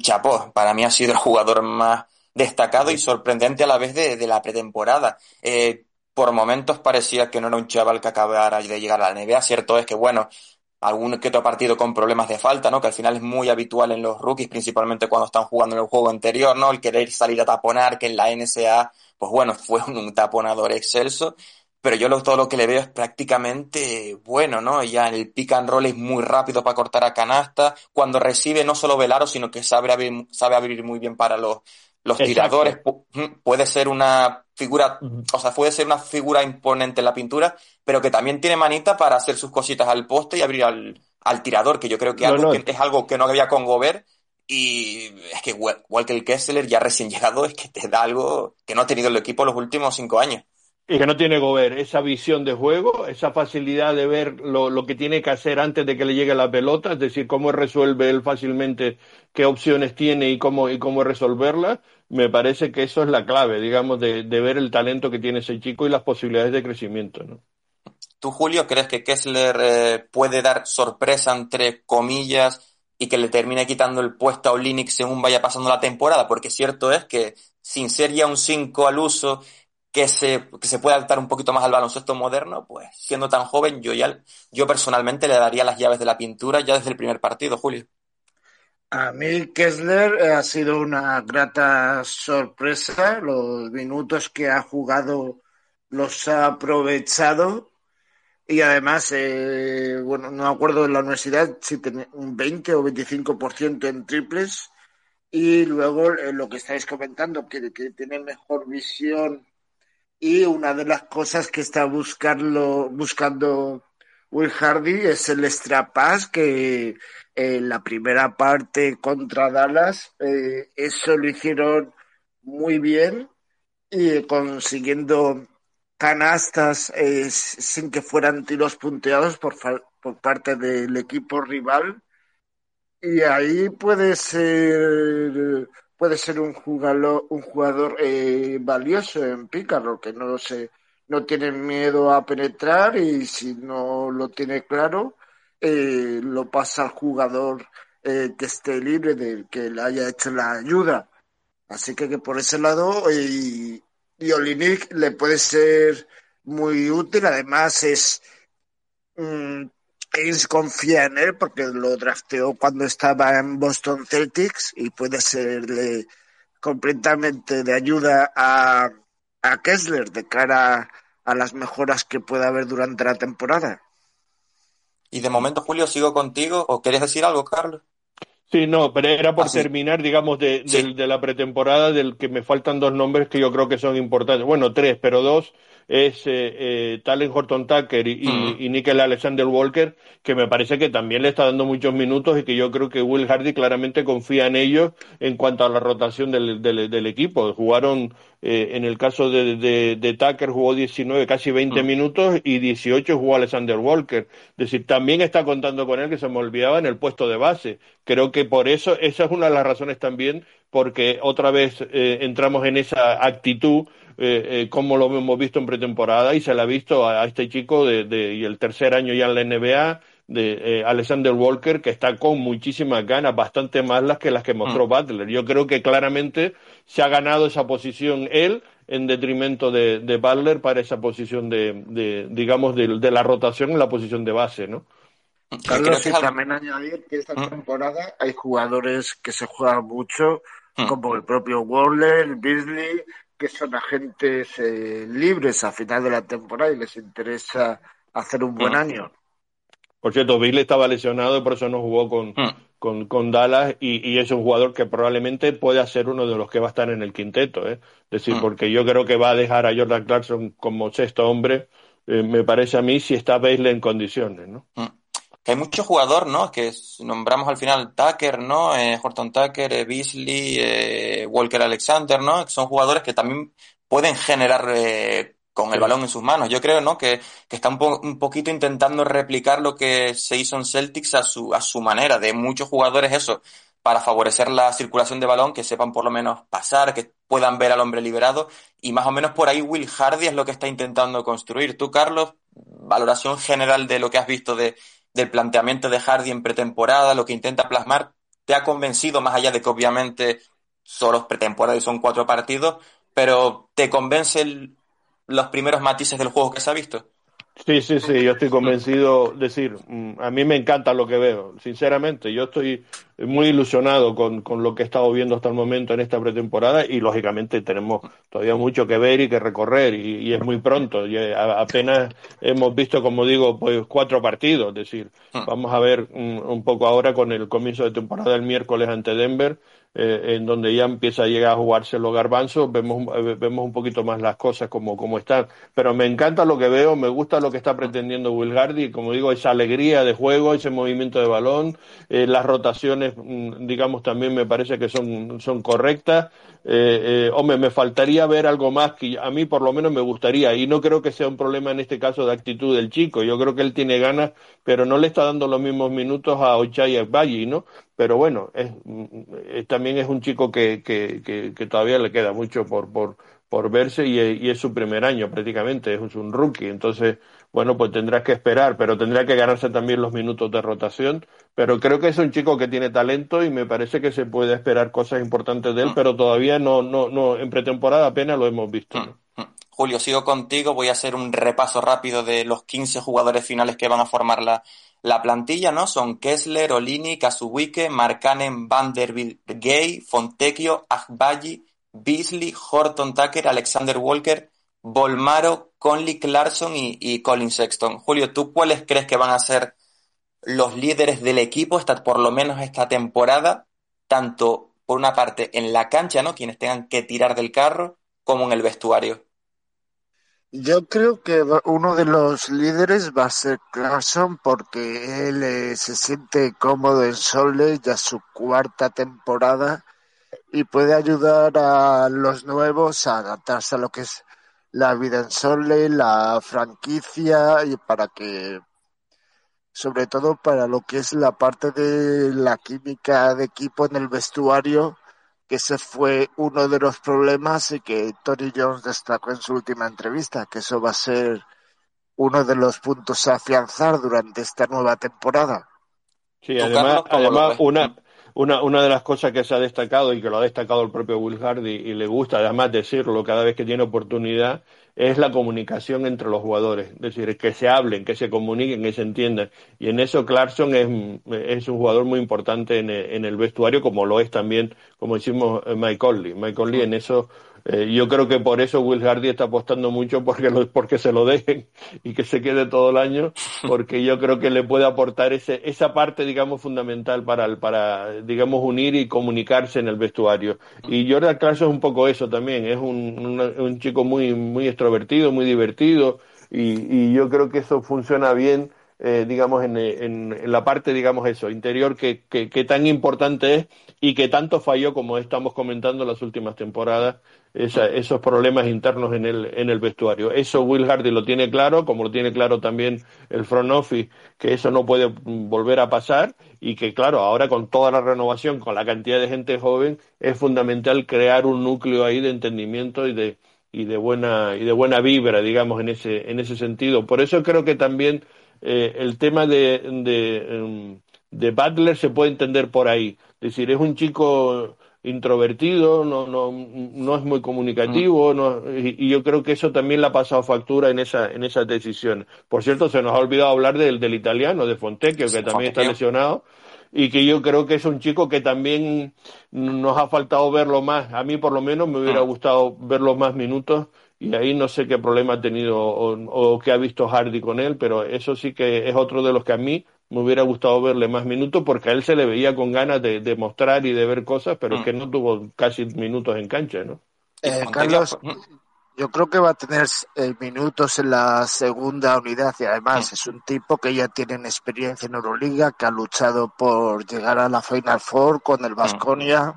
chapó, para mí ha sido el jugador más destacado y sorprendente a la vez de, la pretemporada. Eh, por momentos parecía que no era un chaval que acabara de llegar a la NBA. Cierto es que, bueno, algún que otro partido con problemas de falta, ¿no? Que al final es muy habitual en los rookies, principalmente cuando están jugando en el juego anterior, ¿no? El querer salir a taponar, que en la NSA, pues bueno, fue un, taponador excelso, pero yo lo, todo lo que le veo es prácticamente bueno, ¿no? Ya el pick and roll es muy rápido para cortar a canasta, cuando recibe no solo Velaro, sino que sabe abrir, sabe abrir muy bien para los, los tiradores, puede ser una figura, o sea, puede ser una figura imponente en la pintura, pero que también tiene manita para hacer sus cositas al poste y abrir al, al tirador, que yo creo que, algo, Que es algo que no había con Gobert. Y es que el Kessler ya recién llegado es que te da algo que no ha tenido el equipo los últimos cinco años. Y que no tiene Gobert, esa visión de juego, esa facilidad de ver lo, lo, que tiene que hacer antes de que le llegue la pelota, es decir, cómo resuelve él fácilmente, qué opciones tiene y cómo, y cómo resolverlas, me parece que eso es la clave, digamos, de, de ver el talento que tiene ese chico y las posibilidades de crecimiento. ¿no? ¿Tú, Julio, crees que Kessler eh, puede dar sorpresa, entre comillas, y que le termine quitando el puesto a Olinix según vaya pasando la temporada? Porque cierto es que, sin ser ya un 5 al uso que se, que se pueda adaptar un poquito más al baloncesto moderno, pues siendo tan joven, yo ya, yo personalmente le daría las llaves de la pintura ya desde el primer partido, Julio. A mí Kessler ha sido una grata sorpresa. Los minutos que ha jugado los ha aprovechado y además, eh, bueno, no me acuerdo en la universidad si tenía un 20 o 25% en triples y luego eh, lo que estáis comentando, que, que tiene mejor visión y una de las cosas que está buscando, buscando Will Hardy es el extra pass que en la primera parte contra Dallas eh, eso lo hicieron muy bien y consiguiendo canastas eh, sin que fueran tiros punteados por, por parte del equipo rival. Y ahí puede ser puede ser un jugador, un jugador eh, valioso en Pícaro, que no se, no tiene miedo a penetrar y si no lo tiene claro, eh, lo pasa al jugador eh, que esté libre del que le haya hecho la ayuda. Así que, que por ese lado, y, le puede ser muy útil. Además, es Ace confía en él porque lo drafteó cuando estaba en Boston Celtics y puede serle completamente de ayuda a, a Kessler de cara a las mejoras que pueda haber durante la temporada. Y de momento, Julio, sigo contigo. ¿O quieres decir algo, Carlos? Sí, no, pero era por ah, terminar, digamos, de, de, la pretemporada, del que me faltan dos nombres que yo creo que son importantes. Bueno, tres, pero dos es eh, eh, Talen Horton Tucker y, y, Nickel Alexander Walker, que me parece que también le está dando muchos minutos y que yo creo que Will Hardy claramente confía en ellos en cuanto a la rotación del, del, del equipo. Jugaron, eh, en el caso de, de, de, Tucker, jugó 19, casi 20 minutos y 18 jugó Alexander Walker. Es decir, también está contando con él, que se me olvidaba, en el puesto de base. Creo que por eso, esa es una de las razones también, porque otra vez eh, entramos en esa actitud eh, eh, como lo hemos visto en pretemporada y se la ha visto a, este chico de, de, y el tercer año ya en la NBA de eh, Alexander Walker que está con muchísimas ganas, bastante más las que las que mostró mm. Butler. Yo creo que claramente se ha ganado esa posición él en detrimento de, de Butler para esa posición de, de digamos, de, de, la rotación en la posición de base, ¿no? Carlos, y también añadir que esta mm. temporada hay jugadores que se juegan mucho, mm. como el propio Waller, Beasley, que son agentes eh, libres a final de la temporada y les interesa hacer un buen año. Por cierto, Bill estaba lesionado y por eso no jugó con, con, con, Dallas y, y, es un jugador que probablemente pueda ser uno de los que va a estar en el quinteto. ¿eh? Es decir, porque yo creo que va a dejar a Jordan Clarkson como sexto hombre, eh, me parece a mí, si está Bailey en condiciones. ¿no? Hay muchos jugadores, ¿no? Que nombramos al final Tucker, ¿no? Eh, Horton Tucker, eh, Beasley, eh, Walker Alexander, ¿no? Que son jugadores que también pueden generar con el balón en sus manos. Yo creo, ¿no? Que, que está un, po un, poquito intentando replicar lo que se hizo en Celtics a su, a su manera, de muchos jugadores eso, para favorecer la circulación de balón, que sepan por lo menos pasar, que puedan ver al hombre liberado, y más o menos por ahí Will Hardy es lo que está intentando construir. Tú, Carlos, valoración general de lo que has visto de del planteamiento de Hardy en pretemporada, lo que intenta plasmar, te ha convencido, más allá de que obviamente solo pretemporada y son cuatro partidos, pero ¿te convencen los primeros matices del juego que se ha visto? Sí, sí, sí, yo estoy convencido, decir, mm, a mí me encanta lo que veo, sinceramente, yo estoy muy ilusionado con, con, lo que he estado viendo hasta el momento en esta pretemporada y lógicamente tenemos todavía mucho que ver y que recorrer y, es muy pronto, y eh, apenas hemos visto, como digo, pues cuatro partidos, es decir, ah. vamos a ver un, un poco ahora con el comienzo de temporada el miércoles ante Denver, eh, en donde ya empieza a llegar a jugarse los garbanzos, vemos, eh, vemos un poquito más las cosas como, como están. Pero me encanta lo que veo, me gusta lo que está pretendiendo Will Hardy, como digo, esa alegría de juego, ese movimiento de balón, eh, las rotaciones, mm, digamos, también me parece que son, son correctas. Eh, eh, hombre, me faltaría ver algo más que a mí por lo menos me gustaría, y no creo que sea un problema en este caso de actitud del chico, yo creo que él tiene ganas, pero no le está dando los mismos minutos a Ochai Agbayi, ¿no? Pero bueno, es, mm, también es un chico que, que, que, que todavía le queda mucho por, por, por verse y, y, es su primer año prácticamente, es un rookie, entonces bueno, pues tendrá que esperar, pero tendrá que ganarse también los minutos de rotación. Pero creo que es un chico que tiene talento y me parece que se puede esperar cosas importantes de él, mm. pero todavía no, no, no, en pretemporada apenas lo hemos visto. Mm, mm. Julio, sigo contigo, voy a hacer un repaso rápido de los 15 jugadores finales que van a formar la, la plantilla, ¿no? Son Kessler, Olini, Kazuwike, Markanen, Vanderbilt, Gay, Fontecchio, Agbayi, Beasley, Horton Tucker, Alexander Walker, Volmaro, Conley Clarkson y, Colin Sexton. Julio, ¿tú cuáles crees que van a ser los líderes del equipo, esta, por lo menos esta temporada, tanto por una parte en la cancha, ¿no? Quienes tengan que tirar del carro, como en el vestuario. Yo creo que uno de los líderes va a ser Clarkson porque él eh, se siente cómodo en Sole ya su cuarta temporada y puede ayudar a los nuevos a adaptarse a lo que es la vida en Sole, la franquicia y para que sobre todo para lo que es la parte de la química de equipo en el vestuario, que ese fue uno de los problemas y que Tony Jones destacó en su última entrevista, que eso va a ser uno de los puntos a afianzar durante esta nueva temporada. Sí, además, además una, una, una de las cosas que se ha destacado y que lo ha destacado el propio Will Hardy y le gusta además decirlo cada vez que tiene oportunidad es la comunicación entre los jugadores, es decir, que se hablen, que se comuniquen, que se entiendan. Y en eso Clarkson es, es un jugador muy importante en el, en el vestuario, como lo es también, como decimos, Mike Conley. Mike Conley en eso eh, yo creo que por eso Will Hardy está apostando mucho porque, lo, porque se lo dejen y que se quede todo el año, porque yo creo que le puede aportar ese, esa parte, digamos, fundamental para, para, digamos, unir y comunicarse en el vestuario. Y Jordan Clarkson es un poco eso también, es un, un, chico muy, muy extrovertido, muy divertido, y, y yo creo que eso funciona bien eh, digamos, en, en, la parte, digamos, eso, interior que, que, que, tan importante es y que tanto falló, como estamos comentando en las últimas temporadas, esa, esos problemas internos en el, en el vestuario. Eso Will Hardy lo tiene claro, como lo tiene claro también el front office, que eso no puede volver a pasar y que, claro, ahora con toda la renovación, con la cantidad de gente joven, es fundamental crear un núcleo ahí de entendimiento y de, y de buena, y de buena vibra, digamos, en ese, en ese sentido. Por eso creo que también eh, el tema de, de, em, de, Butler se puede entender por ahí. Es decir, es un chico introvertido, no, no, no es muy comunicativo, mm. no, y, yo creo que eso también le ha pasado factura en esa, en esa decisión. Por cierto, se nos ha olvidado hablar del, del italiano, de Fontecchio, que también está lesionado, y que yo creo que es un chico que también nos ha faltado verlo más. A mí por lo menos me hubiera mm. gustado verlo más minutos y ahí no sé qué problema ha tenido o, o qué ha visto Hardy con él, pero eso sí que es otro de los que a mí me hubiera gustado verle más minutos porque a él se le veía con ganas de, de mostrar y de ver cosas, pero es que no tuvo casi minutos en cancha, ¿no? Eh, Carlos, yo creo que va a tener eh, minutos en la segunda unidad y además es un tipo que ya tiene experiencia en Euroliga, que ha luchado por llegar a la Final Four con el Vasconia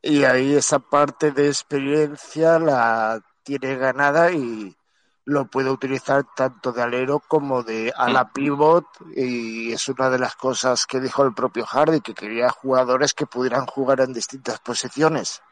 y ahí esa parte de experiencia la tiene ganada y lo puede utilizar tanto de alero como de ala pivot y es una de las cosas que dijo el propio Hardy que quería jugadores que pudieran jugar en distintas posiciones.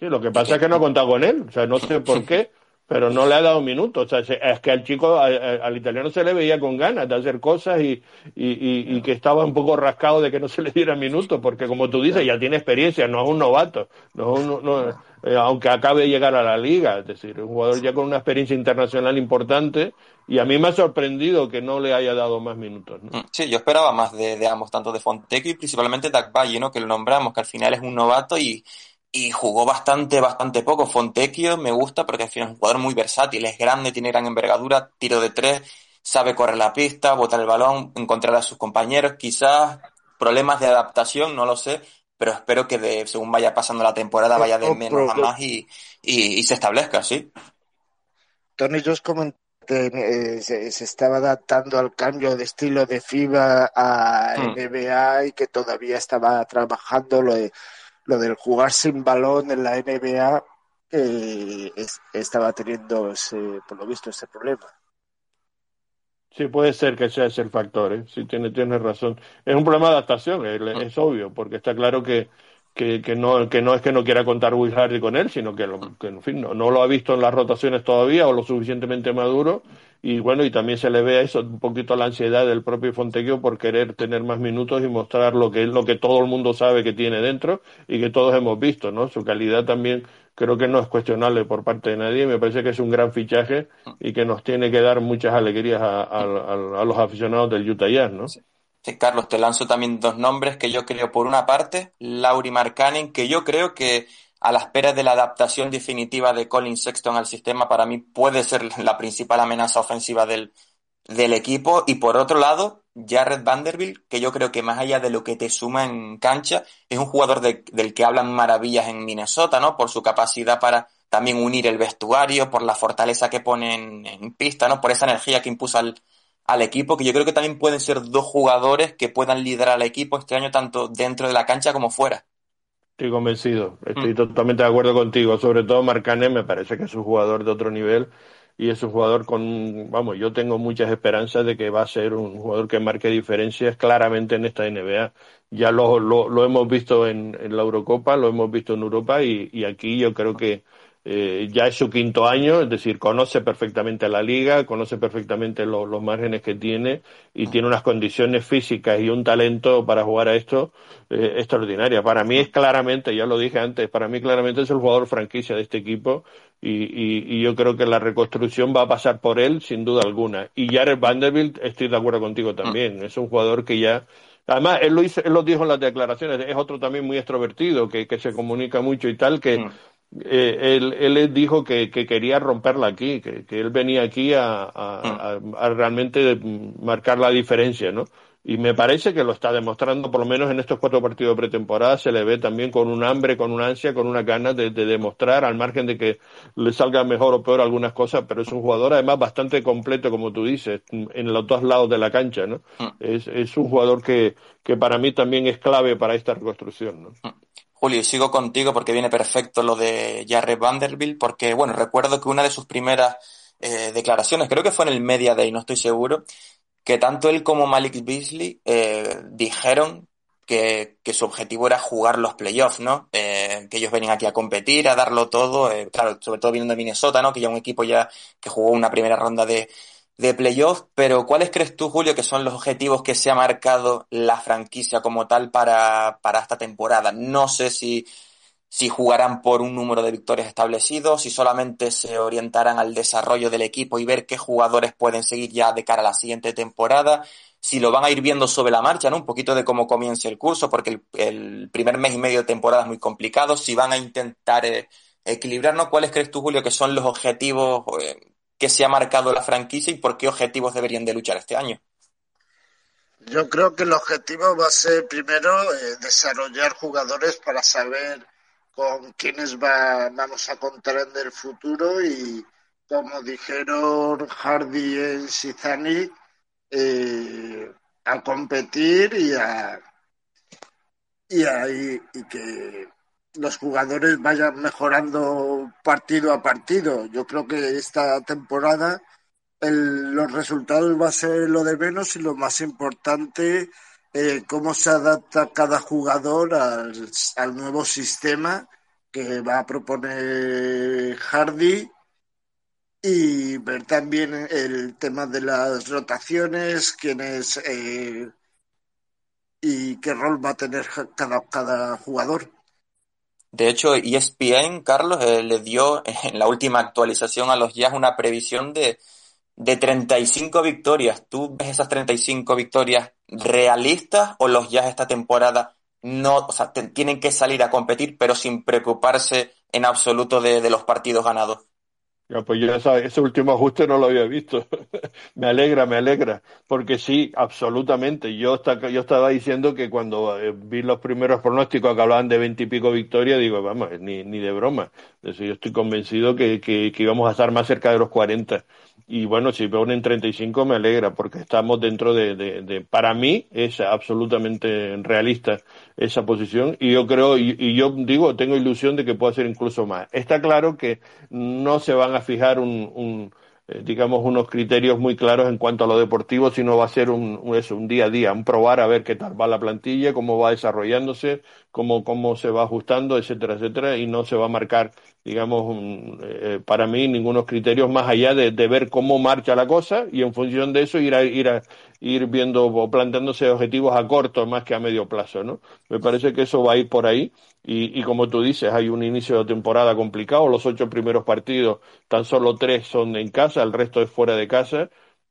Sí, lo que pasa es que no ha contado con él, o sea, no sé por qué, pero no le ha dado minutos. O sea, es que al chico, al, italiano se le veía con ganas de hacer cosas y, y, y, que estaba un poco rascado de que no se le diera minutos, porque como tú dices, ya tiene experiencia, no es un novato. No, no, eh, aunque acabe de llegar a la liga, es decir, un jugador ya con una experiencia internacional importante y a mí me ha sorprendido que no le haya dado más minutos. Mm, sí, yo esperaba más de, ambos, tanto de Fontecchio y principalmente de Valle, ¿no? que lo nombramos, que al final es un novato y, y jugó bastante, bastante poco. Fontecchio me gusta porque al final es un jugador muy versátil, es grande, tiene gran envergadura, tiro de tres, sabe correr la pista, botar el balón, encontrar a sus compañeros, quizás problemas de adaptación, no lo sé, pero espero que de, según vaya pasando la temporada vaya de menos a más y, y, y se establezca, ¿sí? Tony Jones comenté eh, se, se, estaba adaptando al cambio de estilo de FIBA a hmm. NBA y que todavía estaba trabajando lo, de, lo del jugar sin balón en la NBA, eh, es, estaba teniendo, ese, por lo visto, ese problema. Sí, puede ser que sea ese el factor, ¿eh? sí, tiene, tiene razón. Es un problema de adaptación, es, es obvio, porque está claro que, que, que, no, que no es que no quiera contar Will Hardy con él, sino que, lo, que en fin, no, no, lo ha visto en las rotaciones todavía o lo suficientemente maduro. Y bueno, y también se le ve a eso un poquito la ansiedad del propio Fontequio por querer tener más minutos y mostrar lo que es lo que todo el mundo sabe que tiene dentro y que todos hemos visto, ¿no? Su calidad también creo que no es cuestionable por parte de nadie. Me parece que es un gran fichaje y que nos tiene que dar muchas alegrías a, a, a, a los aficionados del Utah Jazz, ¿no? Sí. Sí, Carlos, te lanzo también dos nombres que yo creo, por una parte, Lauri Markkanen, que yo creo que a la espera de la adaptación definitiva de Colin Sexton al sistema, para mí puede ser la principal amenaza ofensiva del, del equipo. Y por otro lado, Jared Vanderbilt, que yo creo que más allá de lo que te suma en cancha, es un jugador de, del que hablan maravillas en Minnesota, ¿no? Por su capacidad para también unir el vestuario, por la fortaleza que pone en, en pista, ¿no? Por esa energía que impuso al, al equipo, que yo creo que también pueden ser dos jugadores que puedan liderar al equipo este año tanto dentro de la cancha como fuera. Estoy convencido, estoy mm. totalmente de acuerdo contigo. Sobre todo Marcané me parece que es un jugador de otro nivel y es un jugador con, vamos, yo tengo muchas esperanzas de que va a ser un jugador que marque diferencias claramente en esta NBA. Ya lo, lo, hemos visto en, en, la Eurocopa, lo hemos visto en Europa y, y aquí yo creo que eh, ya es su quinto año, es decir, conoce perfectamente la liga, conoce perfectamente lo, los márgenes que tiene y tiene unas condiciones físicas y un talento para jugar a esto eh, extraordinaria. Para mí es claramente, ya lo dije antes, para mí claramente es el jugador franquicia de este equipo y, y, y yo creo que la reconstrucción va a pasar por él sin duda alguna. Y Jared Vanderbilt, estoy de acuerdo contigo también, es un jugador que ya Además, él lo, hizo, él lo dijo en las declaraciones, es otro también muy extrovertido, que, que se comunica mucho y tal, que, mm eh, él, él dijo que, que, quería romperla aquí, que, que él venía aquí a, a, mm. a, a, realmente marcar la diferencia, ¿no? Y me parece que lo está demostrando, por lo menos en estos cuatro partidos de pretemporada, se le ve también con un hambre, con una ansia, con una ganas de, de, demostrar, al margen de que le salga mejor o peor algunas cosas, pero es un jugador además bastante completo, como tú dices, en los dos lados de la cancha, ¿no? Mm. Es, es un jugador que, que para mí también es clave para esta reconstrucción, ¿no? Julio, sigo contigo porque viene perfecto lo de Jared Vanderbilt, porque bueno, recuerdo que una de sus primeras eh, declaraciones, creo que fue en el Media Day, no estoy seguro, que tanto él como Malik Beasley eh, dijeron que, que, su objetivo era jugar los playoffs, ¿no? Eh, que ellos venían aquí a competir, a darlo todo, eh, claro, sobre todo viniendo de Minnesota, ¿no? Que ya un equipo ya que jugó una primera ronda de, de playoff, pero ¿cuáles crees tú, Julio, que son los objetivos que se ha marcado la franquicia como tal para, para esta temporada? No sé si, si jugarán por un número de victorias establecidos, si solamente se orientarán al desarrollo del equipo y ver qué jugadores pueden seguir ya de cara a la siguiente temporada, si lo van a ir viendo sobre la marcha, ¿no? Un poquito de cómo comience el curso, porque el, el primer mes y medio de temporada es muy complicado, si van a intentar eh, equilibrarnos, ¿cuáles crees tú, Julio, que son los objetivos eh, que se ha marcado la franquicia y por qué objetivos deberían de luchar este año? Yo creo que el objetivo va a ser primero eh, desarrollar jugadores para saber con quiénes va, vamos a contar en el futuro y como dijeron Hardy y Sizani, eh, a competir y a, y, que los jugadores vayan mejorando partido a partido. Yo creo que esta temporada el, los resultados va a ser lo de menos y lo más importante, eh, cómo se adapta cada jugador al, al, nuevo sistema que va a proponer Hardy y ver también el tema de las rotaciones, quiénes eh, y qué rol va a tener cada, cada jugador. De hecho, ESPN, Carlos, eh, le dio en la última actualización a los Jazz una previsión de, de 35 victorias. ¿Tú ves esas 35 victorias realistas o los Jazz esta temporada no, o sea, tienen que salir a competir, pero sin preocuparse en absoluto de los partidos ganados? Ya, pues yo ese último ajuste no lo había visto. me alegra, me alegra, porque sí, absolutamente. Yo, yo estaba diciendo que cuando eh, vi los primeros pronósticos que hablaban de veintipico victorias, digo, vamos, ni, ni de broma. yo estoy convencido que, que, que íbamos a estar más cerca de los 40. Y bueno, si ponen 35 me alegra porque estamos dentro de, de, para mí es absolutamente realista esa posición y yo creo, y, yo digo, tengo ilusión de que pueda ser incluso más. Está claro que no se van a fijar un, un eh, digamos, unos criterios muy claros en cuanto a lo deportivo, sino va a ser un, eso, un día a día, un probar a ver qué tal va la plantilla, cómo va desarrollándose, cómo, cómo se va ajustando, etcétera, etcétera, y no se va a marcar, digamos, eh, para mí, ningunos criterios más allá de, de, ver cómo marcha la cosa y en función de eso ir a, ir a, ir viendo o planteándose objetivos a corto más que a medio plazo, ¿no? Me parece que eso va a ir por ahí y, y como tú dices, hay un inicio de temporada complicado, los ocho primeros partidos, tan solo tres son en casa, el resto es fuera de casa.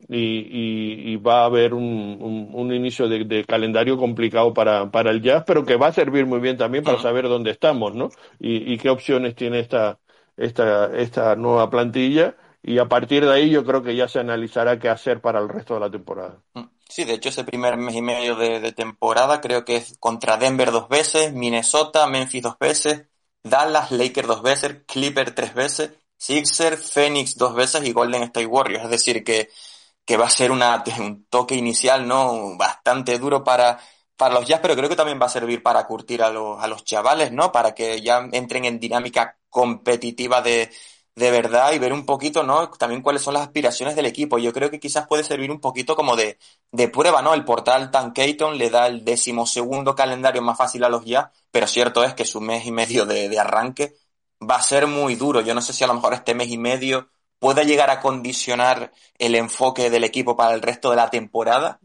Y, y, va a haber un, un, inicio de, calendario complicado para, para el jazz, pero que va a servir muy bien también para saber dónde estamos, ¿no? Y, y qué opciones tiene esta, esta, esta nueva plantilla y a partir de ahí yo creo que ya se analizará qué hacer para el resto de la temporada. Mm. Sí, de hecho ese primer mes y medio de, temporada creo que es contra Denver dos veces, Minnesota, Memphis dos veces, Dallas, Lakers dos veces, Clipper tres veces, Sixer, Phoenix dos veces y Golden State Warriors. Es decir, que, que va a ser una, un toque inicial no bastante duro para, para los Jazz, pero creo que también va a servir para curtir a los, a los chavales, ¿no? Para que ya entren en dinámica competitiva de, de verdad y ver un poquito, ¿no? También cuáles son las aspiraciones del equipo. Yo creo que quizás puede servir un poquito como de, de prueba, ¿no? El portal Tankayton le da el decimosegundo calendario más fácil a los ya, pero cierto es que su mes y medio de, de arranque va a ser muy duro. Yo no sé si a lo mejor este mes y medio puede llegar a condicionar el enfoque del equipo para el resto de la temporada,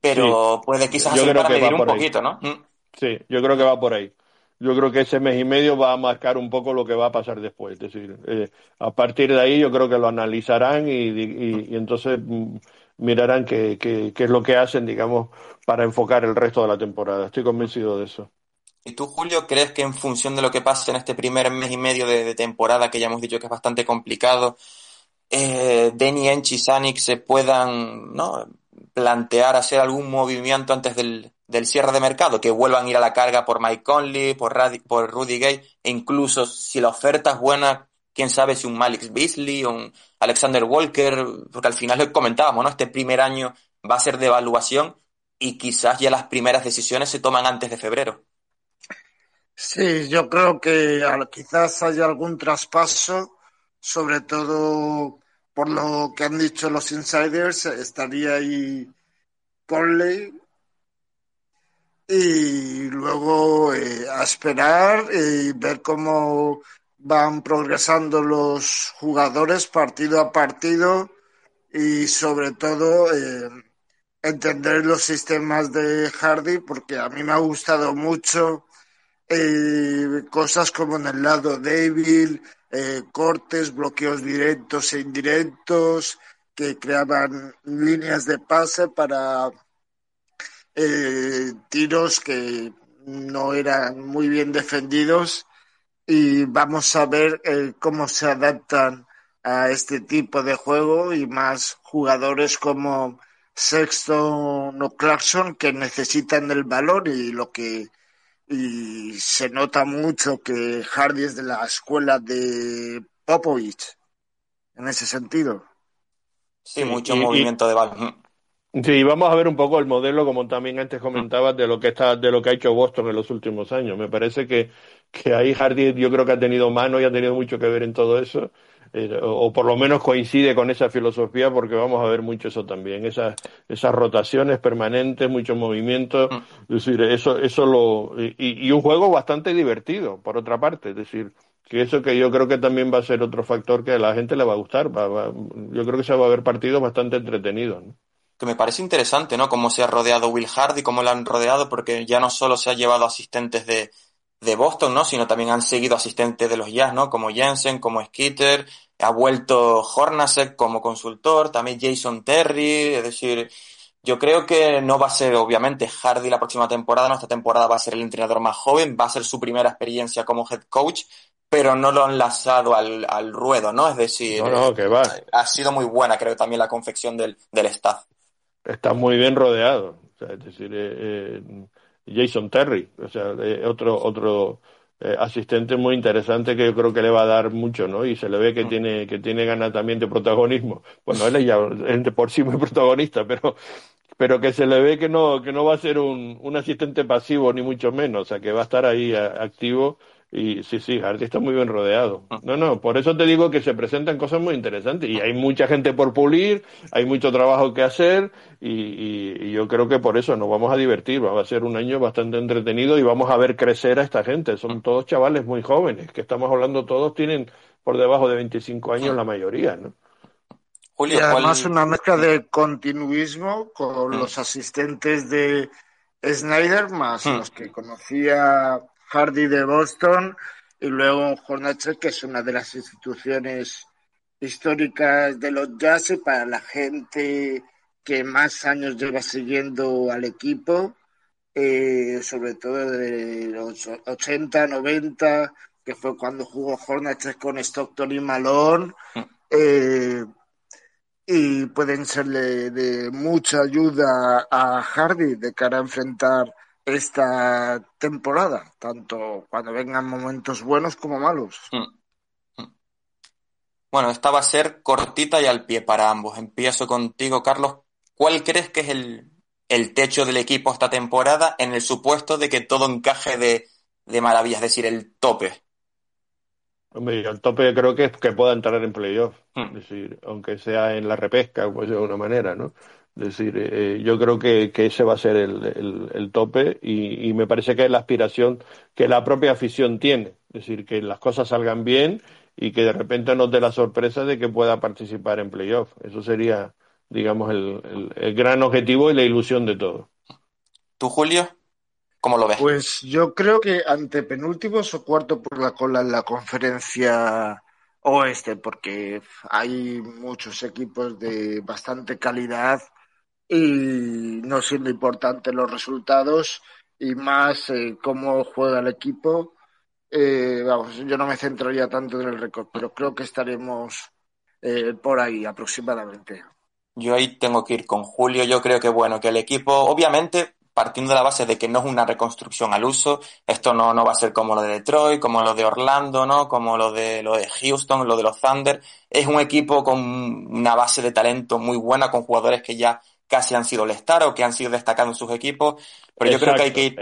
pero puede quizás ser para medir un poquito, ¿no? Mm. Sí, yo creo que va por ahí yo creo que ese mes y medio va a marcar un poco lo que va a pasar después. Es decir, eh, a partir de ahí yo creo que lo analizarán y, y, entonces mm, mirarán qué, qué, qué, es lo que hacen, digamos, para enfocar el resto de la temporada. Estoy convencido de eso. ¿Y tú, Julio, crees que en función de lo que pase en este primer mes y medio de, temporada, que ya hemos dicho que es bastante complicado, eh, Denny Enchi y se puedan ¿no? Plantear hacer algún movimiento antes del, del cierre de mercado, que vuelvan a ir a la carga por Mike Conley, por, por Rudy Gay, e incluso si la oferta es buena, quién sabe si un Malik Beasley o un Alexander Walker, porque al final lo comentábamos, ¿no? Este primer año va a ser de evaluación y quizás ya las primeras decisiones se toman antes de febrero. Sí, yo creo que quizás haya algún traspaso, sobre todo por lo que han dicho los insiders, estaría ahí Conley. Y luego eh, a esperar y ver cómo van progresando los jugadores partido a partido y sobre todo eh, entender los sistemas de Hardy porque a mí me ha gustado mucho eh, cosas como en el lado débil, cortes, bloqueos directos e indirectos que creaban líneas de pase para eh, tiros que no eran muy bien defendidos. Y vamos a ver eh, cómo se adaptan a este tipo de juego y más jugadores como Sexton o Clarkson que necesitan el valor y lo que y se nota mucho que Hardy es de la escuela de Popovich en ese sentido. Sí, mucho movimiento de balón. Sí, vamos a ver un poco el modelo, como también antes comentabas, de lo que está, de lo que ha hecho Boston en los últimos años. Me parece que, que ahí Hardy yo creo que ha tenido mano y ha tenido mucho que ver en todo eso, eh, o, por lo menos coincide con esa filosofía, porque vamos a ver mucho eso también, esas, esas rotaciones permanentes, mucho movimiento, mm. es decir, eso, eso lo, y, y un juego bastante divertido, por otra parte, es decir, que eso que yo creo que también va a ser otro factor que a la gente le va a gustar, yo creo que se va a ver partidos bastante entretenidos. ¿no? que me parece interesante, ¿no? Cómo se ha rodeado Will Hardy, cómo lo han rodeado, porque ya no solo se ha llevado asistentes de, de Boston, ¿no? Sino también han seguido asistentes de los Jazz, ¿no? Como Jensen, como Skeeter, ha vuelto Hornacek como consultor, también Jason Terry, es decir, yo creo que no va a ser, obviamente, Hardy la próxima temporada, no, esta temporada va a ser el entrenador más joven, va a ser su primera experiencia como head coach, pero no lo han lanzado al, al ruedo, ¿no? Es decir, ha sido muy buena, creo, también la confección del, del staff. Está muy bien rodeado, es decir, eh, eh, Jason Terry, o sea, eh, otro, otro eh, asistente muy interesante que yo creo que le va a dar mucho, ¿no? Y se le ve que mm. tiene, que tiene ganas también de protagonismo. Bueno, él es ya de por sí muy protagonista, pero, pero que se le ve que no, que no va a ser un, un asistente pasivo, ni mucho menos, o sea, que va a estar ahí activo y sí, sí, Hardy está muy bien rodeado. Ah. No, no, por eso te digo que se presentan cosas muy interesantes y hay mucha gente por pulir, hay mucho trabajo que hacer y, yo creo que por eso nos vamos a divertir, va a ser un año bastante entretenido y vamos a ver crecer a esta gente. Son todos chavales muy jóvenes, que estamos hablando, todos tienen por debajo de 25 años la mayoría, ¿no? Julio, y además una mezcla de continuismo con mm. los asistentes de Snyder más mm. los que conocía Hardy de Boston y luego Hornacek, que es una de las instituciones históricas de los Jazz para la gente que más años lleva siguiendo al equipo, eh, sobre todo de los 80, 90, que fue cuando jugó Hornacek con Stockton y Malone. Mm. Eh, y pueden serle de mucha ayuda a Hardy de cara a enfrentar esta temporada, tanto cuando vengan momentos buenos como malos. Mm. Mm. Bueno, esta va a ser cortita y al pie para ambos. Empiezo contigo, Carlos. ¿Cuál crees que es el, el techo del equipo esta temporada en el supuesto de que todo encaje de, de maravilla, es decir, el tope? Hombre, el tope creo que es que pueda entrar en playoff, mm. es decir, aunque sea en la repesca, pues de alguna manera, ¿no? Es decir, eh, yo creo que, ese va a ser el, tope y, me parece que es la aspiración que la propia afición tiene. Es decir, que las cosas salgan bien y que de repente nos dé la sorpresa de que pueda participar en playoff. Eso sería, digamos, el, gran objetivo y la ilusión de todo. ¿Tú, Julio? ¿Cómo lo ves? Pues yo creo que ante penúltimos o cuarto por la cola en la conferencia oeste, porque hay muchos equipos de bastante calidad y no siendo importante los resultados y más eh, cómo juega el equipo. Eh, vamos, yo no me centraría tanto en el récord, pero creo que estaremos eh, por ahí aproximadamente. Yo ahí tengo que ir con Julio. Yo creo que bueno, que el equipo, obviamente, partiendo de la base de que no es una reconstrucción al uso, esto no, no va a ser como lo de Detroit, como lo de Orlando, ¿no? Como lo de lo de Houston, lo de los Thunder. Es un equipo con una base de talento muy buena, con jugadores que ya casi han sido el o que han sido destacados en sus equipos, pero yo creo que hay que ir...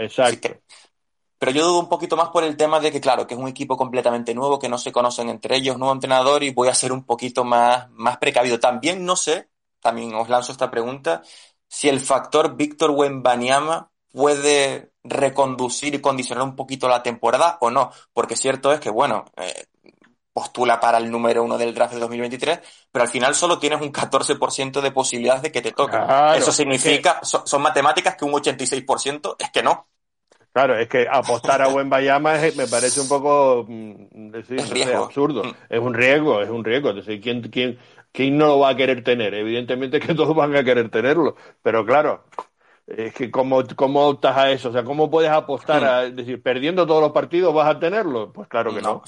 pero yo dudo un poquito más por el tema de que, claro, que es un equipo completamente nuevo, que no se conocen entre ellos, nuevo entrenador, y voy a ser un poquito más, más precavido. También no sé, también os lanzo esta pregunta, si el factor Víctor Wembanyama puede reconducir y condicionar un poquito la temporada o no, porque cierto es que, bueno, eh, postula para el número uno del draft de 2023, pero al final solo tienes un 14% de posibilidades de que te toque. Eso significa, son, matemáticas que un 86% es que no. Claro, es que apostar a buen Bayama me parece un poco mm, decir, absurdo. Mm. Es un riesgo, es un riesgo. Es decir, ¿quién, quién, ¿quién no lo va a querer tener? Evidentemente que todos van a querer tenerlo, pero claro, es que cómo, cómo optas a eso, o sea, cómo puedes apostar a, decir, perdiendo todos los partidos vas a tenerlo, pues claro que no,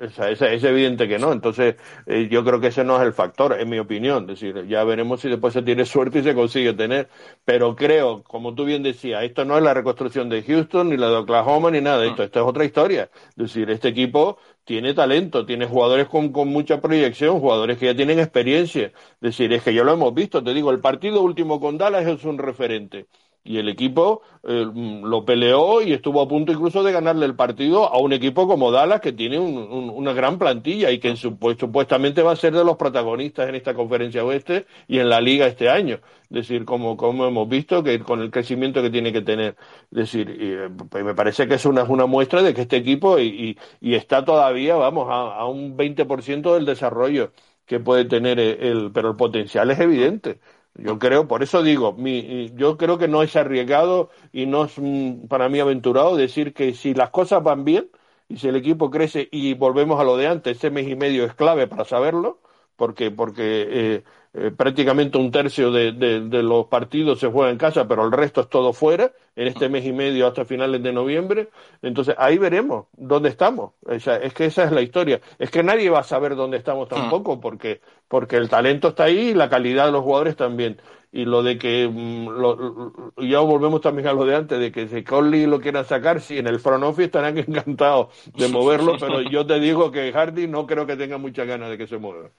Es, evidente que no, entonces eh, yo creo que ese no es el factor, en mi opinión, es decir, ya veremos si después se tiene suerte y se consigue tener, pero creo, como tú bien decías, esto no es la reconstrucción de Houston, ni la de Oklahoma, ni nada de esto, esto es otra historia, es decir, este equipo tiene talento, tiene jugadores con, con, mucha proyección, jugadores que ya tienen experiencia. Es decir, es que ya lo hemos visto, te digo, el partido último con Dallas es un referente y el equipo eh, lo peleó y estuvo a punto incluso de ganarle el partido a un equipo como Dallas que tiene una gran plantilla y que supuestamente va a ser de los protagonistas en esta conferencia oeste y en la liga este año. Es decir, como, como hemos visto, que con el crecimiento que tiene que tener. Es decir, eh, pues me parece que es una, una muestra de que este equipo y, y, está todavía, vamos, a, a un 20% del desarrollo que puede tener el, pero el potencial es evidente. Yo creo, por eso digo, mi, yo creo que no es arriesgado y no es mm, para mí aventurado decir que si las cosas van bien y si el equipo crece y volvemos a lo de antes, ese mes y medio es clave para saberlo, porque, porque eh, eh, prácticamente un tercio de, de, los partidos se juega en casa, pero el resto es todo fuera, en este mes y medio hasta finales de noviembre. Entonces ahí veremos dónde estamos. es que esa es la historia. Es que nadie va a saber dónde estamos tampoco, porque, porque el talento está ahí y la calidad de los jugadores también y lo de que mm, lo, ya volvemos también a lo de antes, de que si Conley lo quieran sacar, sí, en el front office estarán encantados de moverlo, pero yo te digo que Hardy no creo que tenga muchas ganas de que se mueva.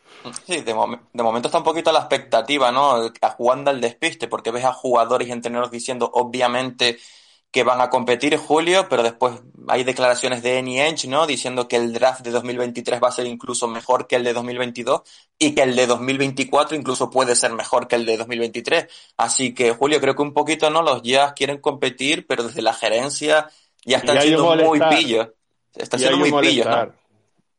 Sí, de, de momento está un poquito la expectativa, ¿no? A jugando al despiste, porque ves a jugadores y entrenadores diciendo, obviamente, que van a competir Julio, pero después hay declaraciones de Eny ¿no? Diciendo que el draft de 2023 va a ser incluso mejor que el de 2022 y que el de 2024 incluso puede ser mejor que el de 2023. Así que Julio, creo que un poquito, ¿no? Los Jazz quieren competir, pero desde la gerencia ya están siendo muy pillos. Están siendo muy pillos, ¿no?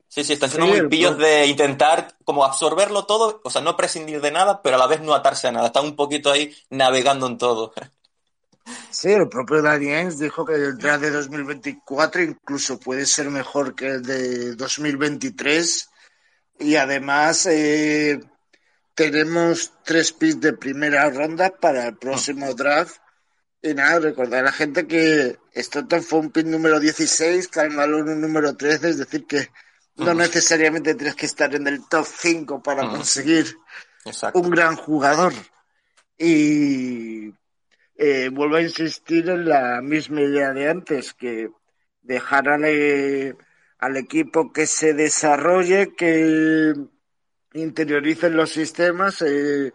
Sí, sí, están siendo muy pillos de intentar como absorberlo todo, o sea, no prescindir de nada, pero a la vez no atarse a nada. Están un poquito ahí navegando en todo. Sí, el propio Daniels dijo que el draft de 2024 incluso puede ser mejor que el de 2023 y además eh, tenemos tres picks de primera ronda para el próximo draft. Y nada, recordar a la gente que Stockton fue un pick número 16, Malone un número 13, es decir que no necesariamente tienes que estar en el top 5 para conseguir un gran jugador. Y eh, vuelvo a insistir en la misma idea de antes, que dejar al, eh, al equipo que se desarrolle, que interioricen los sistemas, eh,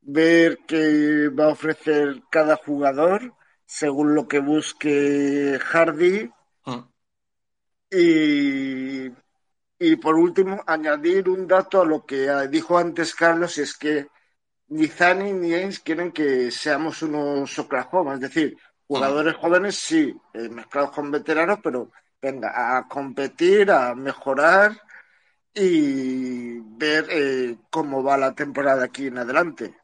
ver qué va a ofrecer cada jugador según lo que busque Hardy. Mm. Y, y por último, añadir un dato a lo que dijo antes Carlos, y es que ni Zani ni Ains quieren que seamos unos Oklahoma, es decir, jugadores jóvenes sí, eh, mezclados con veteranos, pero venga, a competir, a mejorar y ver eh, cómo va la temporada aquí en adelante.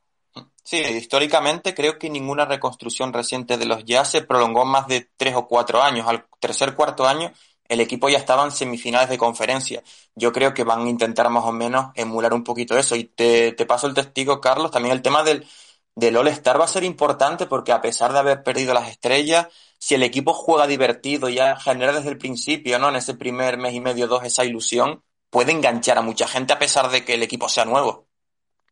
Sí, históricamente creo que ninguna reconstrucción reciente de los Jazz se prolongó más de tres o cuatro años. Al tercer cuarto año el equipo ya estaba en semifinales de conferencia. Yo creo que van a intentar más o menos emular un poquito eso. Y te, te paso el testigo, Carlos, también el tema del, del All-Star va a ser importante porque a pesar de haber perdido las estrellas, si el equipo juega divertido, ya genera desde el principio, ¿no? En ese primer mes y medio, dos, esa ilusión, puede enganchar a mucha gente a pesar de que el equipo sea nuevo.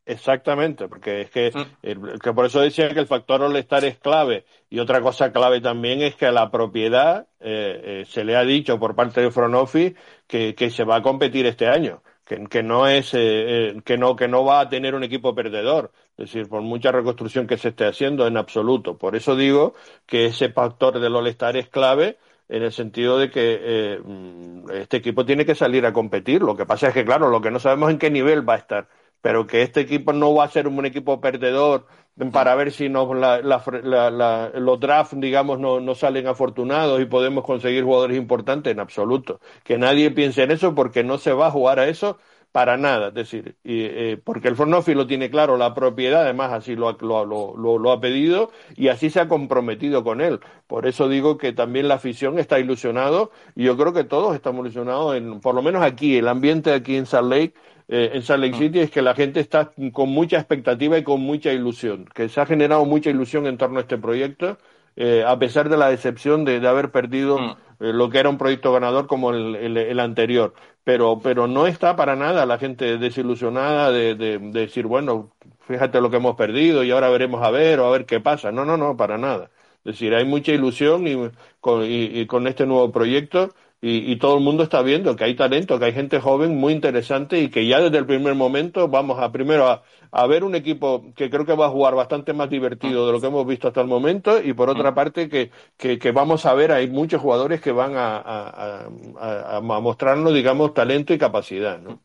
Exactamente, porque es que, mm. que por eso decía que el factor all-star es clave. Y otra cosa clave también es que a la propiedad eh, eh, se le ha dicho por parte de Front Office que, que se va a competir este año, que, que no es eh, que no que no va a tener un equipo perdedor. Es decir, por mucha reconstrucción que se esté haciendo, en absoluto. Por eso digo que ese factor del all-star es clave en el sentido de que mm, este equipo tiene que salir a competir. Lo que pasa es que, claro, lo que no sabemos en qué nivel va a estar pero que este equipo no va a ser un equipo perdedor para ver si nos, los drafts, digamos, no, no, salen afortunados y podemos conseguir jugadores importantes, en absoluto. Que nadie piense en eso porque no se va a jugar a eso para nada. Es decir, y, eh, porque el Fornofi lo tiene claro, la propiedad además así lo, lo, lo, lo, ha pedido y así se ha comprometido con él. Por eso digo que también la afición está ilusionado y yo creo que todos estamos ilusionados, en, por lo menos aquí, el ambiente aquí en Salt Lake eh, en Salt Lake City es que la gente está con mucha expectativa y con mucha ilusión, que se ha generado mucha ilusión en torno a este proyecto, eh, a pesar de la decepción de, haber perdido mm. eh, lo que era un proyecto ganador como el, anterior. Pero, pero no está para nada la gente desilusionada de, decir, bueno, fíjate lo que hemos perdido y ahora veremos a ver o a ver qué pasa. No, no, no, para nada. Es decir, hay mucha ilusión y con este nuevo proyecto y, todo el mundo está viendo que hay talento, que hay gente joven muy interesante y que ya desde el primer momento vamos a primero a, ver un equipo que creo que va a jugar bastante más divertido de lo que hemos visto hasta el momento y por otra mm. parte que, que, vamos a ver, hay muchos jugadores que van a, a, a mostrarnos, digamos, talento y capacidad. ¿no?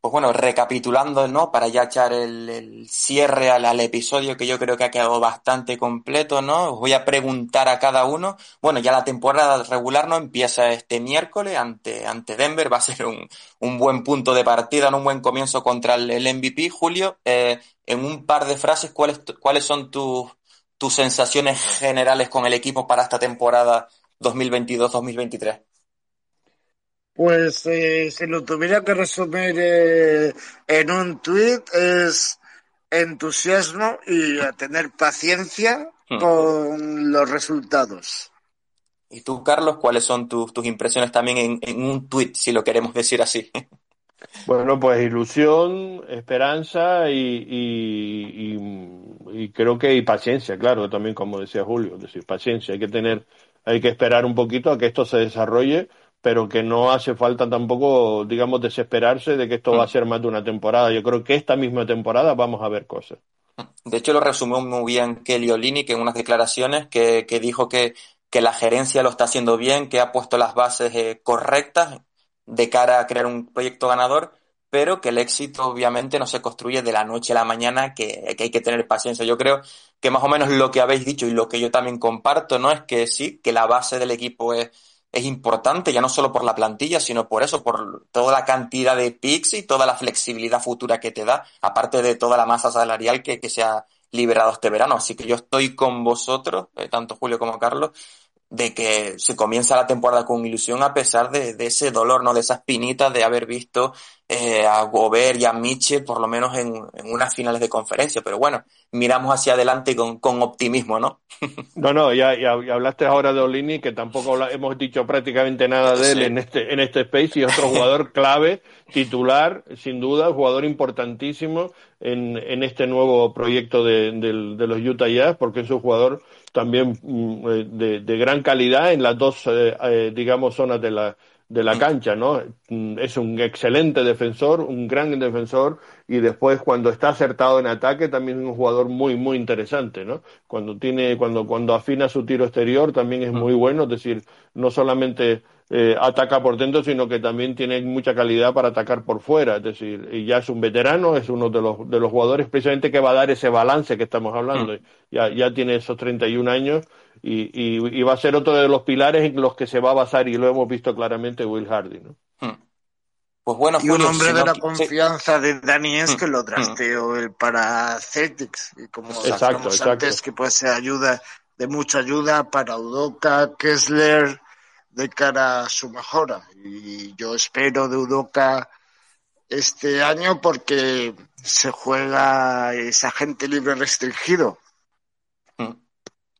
Pues bueno, recapitulando, ¿no? Para ya echar el, cierre al, episodio que yo creo que ha quedado bastante completo, ¿no? Os voy a preguntar a cada uno. Bueno, ya la temporada regular no empieza este miércoles ante, ante Denver. Va a ser un, un buen punto de partida, un buen comienzo contra el, MVP. Julio, eh, en un par de frases, ¿cuáles, cuáles son tus, tus sensaciones generales con el equipo para esta temporada 2022-2023? Pues eh, si lo tuviera que resumir eh, en un tuit es entusiasmo y a tener paciencia hmm. con los resultados. ¿Y tú, Carlos, cuáles son tus, tus impresiones también en, un tuit, si lo queremos decir así? Bueno, pues ilusión, esperanza y, y, y, creo que y paciencia, claro, también como decía Julio, es decir, paciencia, hay que tener, hay que esperar un poquito a que esto se desarrolle pero que no hace falta tampoco, digamos, desesperarse de que esto va a mm. ser más de una temporada. Yo creo que esta misma temporada vamos a ver cosas. De hecho, lo resumió muy bien Kelly Olinick en unas declaraciones que, que dijo que, que, la gerencia lo está haciendo bien, que ha puesto las bases eh, correctas de cara a crear un proyecto ganador, pero que el éxito obviamente no se construye de la noche a la mañana, que, que hay que tener paciencia. Yo creo que más o menos lo que habéis dicho y lo que yo también comparto, ¿no? Es que sí, que la base del equipo es es importante, ya no solo por la plantilla, sino por eso, por toda la cantidad de picks y toda la flexibilidad futura que te da, aparte de toda la masa salarial que, que se ha liberado este verano. Así que yo estoy con vosotros, eh, tanto Julio como Carlos, de que se comienza la temporada con ilusión a pesar de, de ese dolor, ¿no? De esas pinitas de haber visto eh, a Gobert y a Miche por lo menos en, en, unas finales de conferencia. Pero bueno, miramos hacia adelante con, con optimismo, ¿no? no, no, ya, ya, hablaste ahora de Olini, que tampoco hemos dicho prácticamente nada de él en este, en este space y otro jugador clave, titular, sin duda, jugador importantísimo en, en este nuevo proyecto de, de, de los Utah Jazz, porque es un jugador también mm, eh, de, de, gran calidad en las dos, eh, eh, digamos, zonas de la, de la cancha, ¿no? Mm, es un excelente defensor, un gran defensor, y después cuando está acertado en ataque también es un jugador muy, muy interesante, ¿no? Cuando tiene, cuando, cuando afina su tiro exterior también es muy bueno, es decir, no solamente eh, ataca por dentro, sino que también tiene mucha calidad para atacar por fuera. Es decir, y ya es un veterano, es uno de los, de los jugadores precisamente que va a dar ese balance que estamos hablando. Mm. Ya, ya tiene esos 31 años y, y, y, va a ser otro de los pilares en los que se va a basar, y lo hemos visto claramente, Will Hardy. ¿no? Mm. Pues bueno, y un hombre de la confianza de Dani es mm. que lo trasteó para Celtics. Y como exacto, antes, que puede ser ayuda, de mucha ayuda para Udoka, Kessler, de cara a su mejora. Y yo espero de Udoca este año porque se juega esa gente libre restringido. Mm.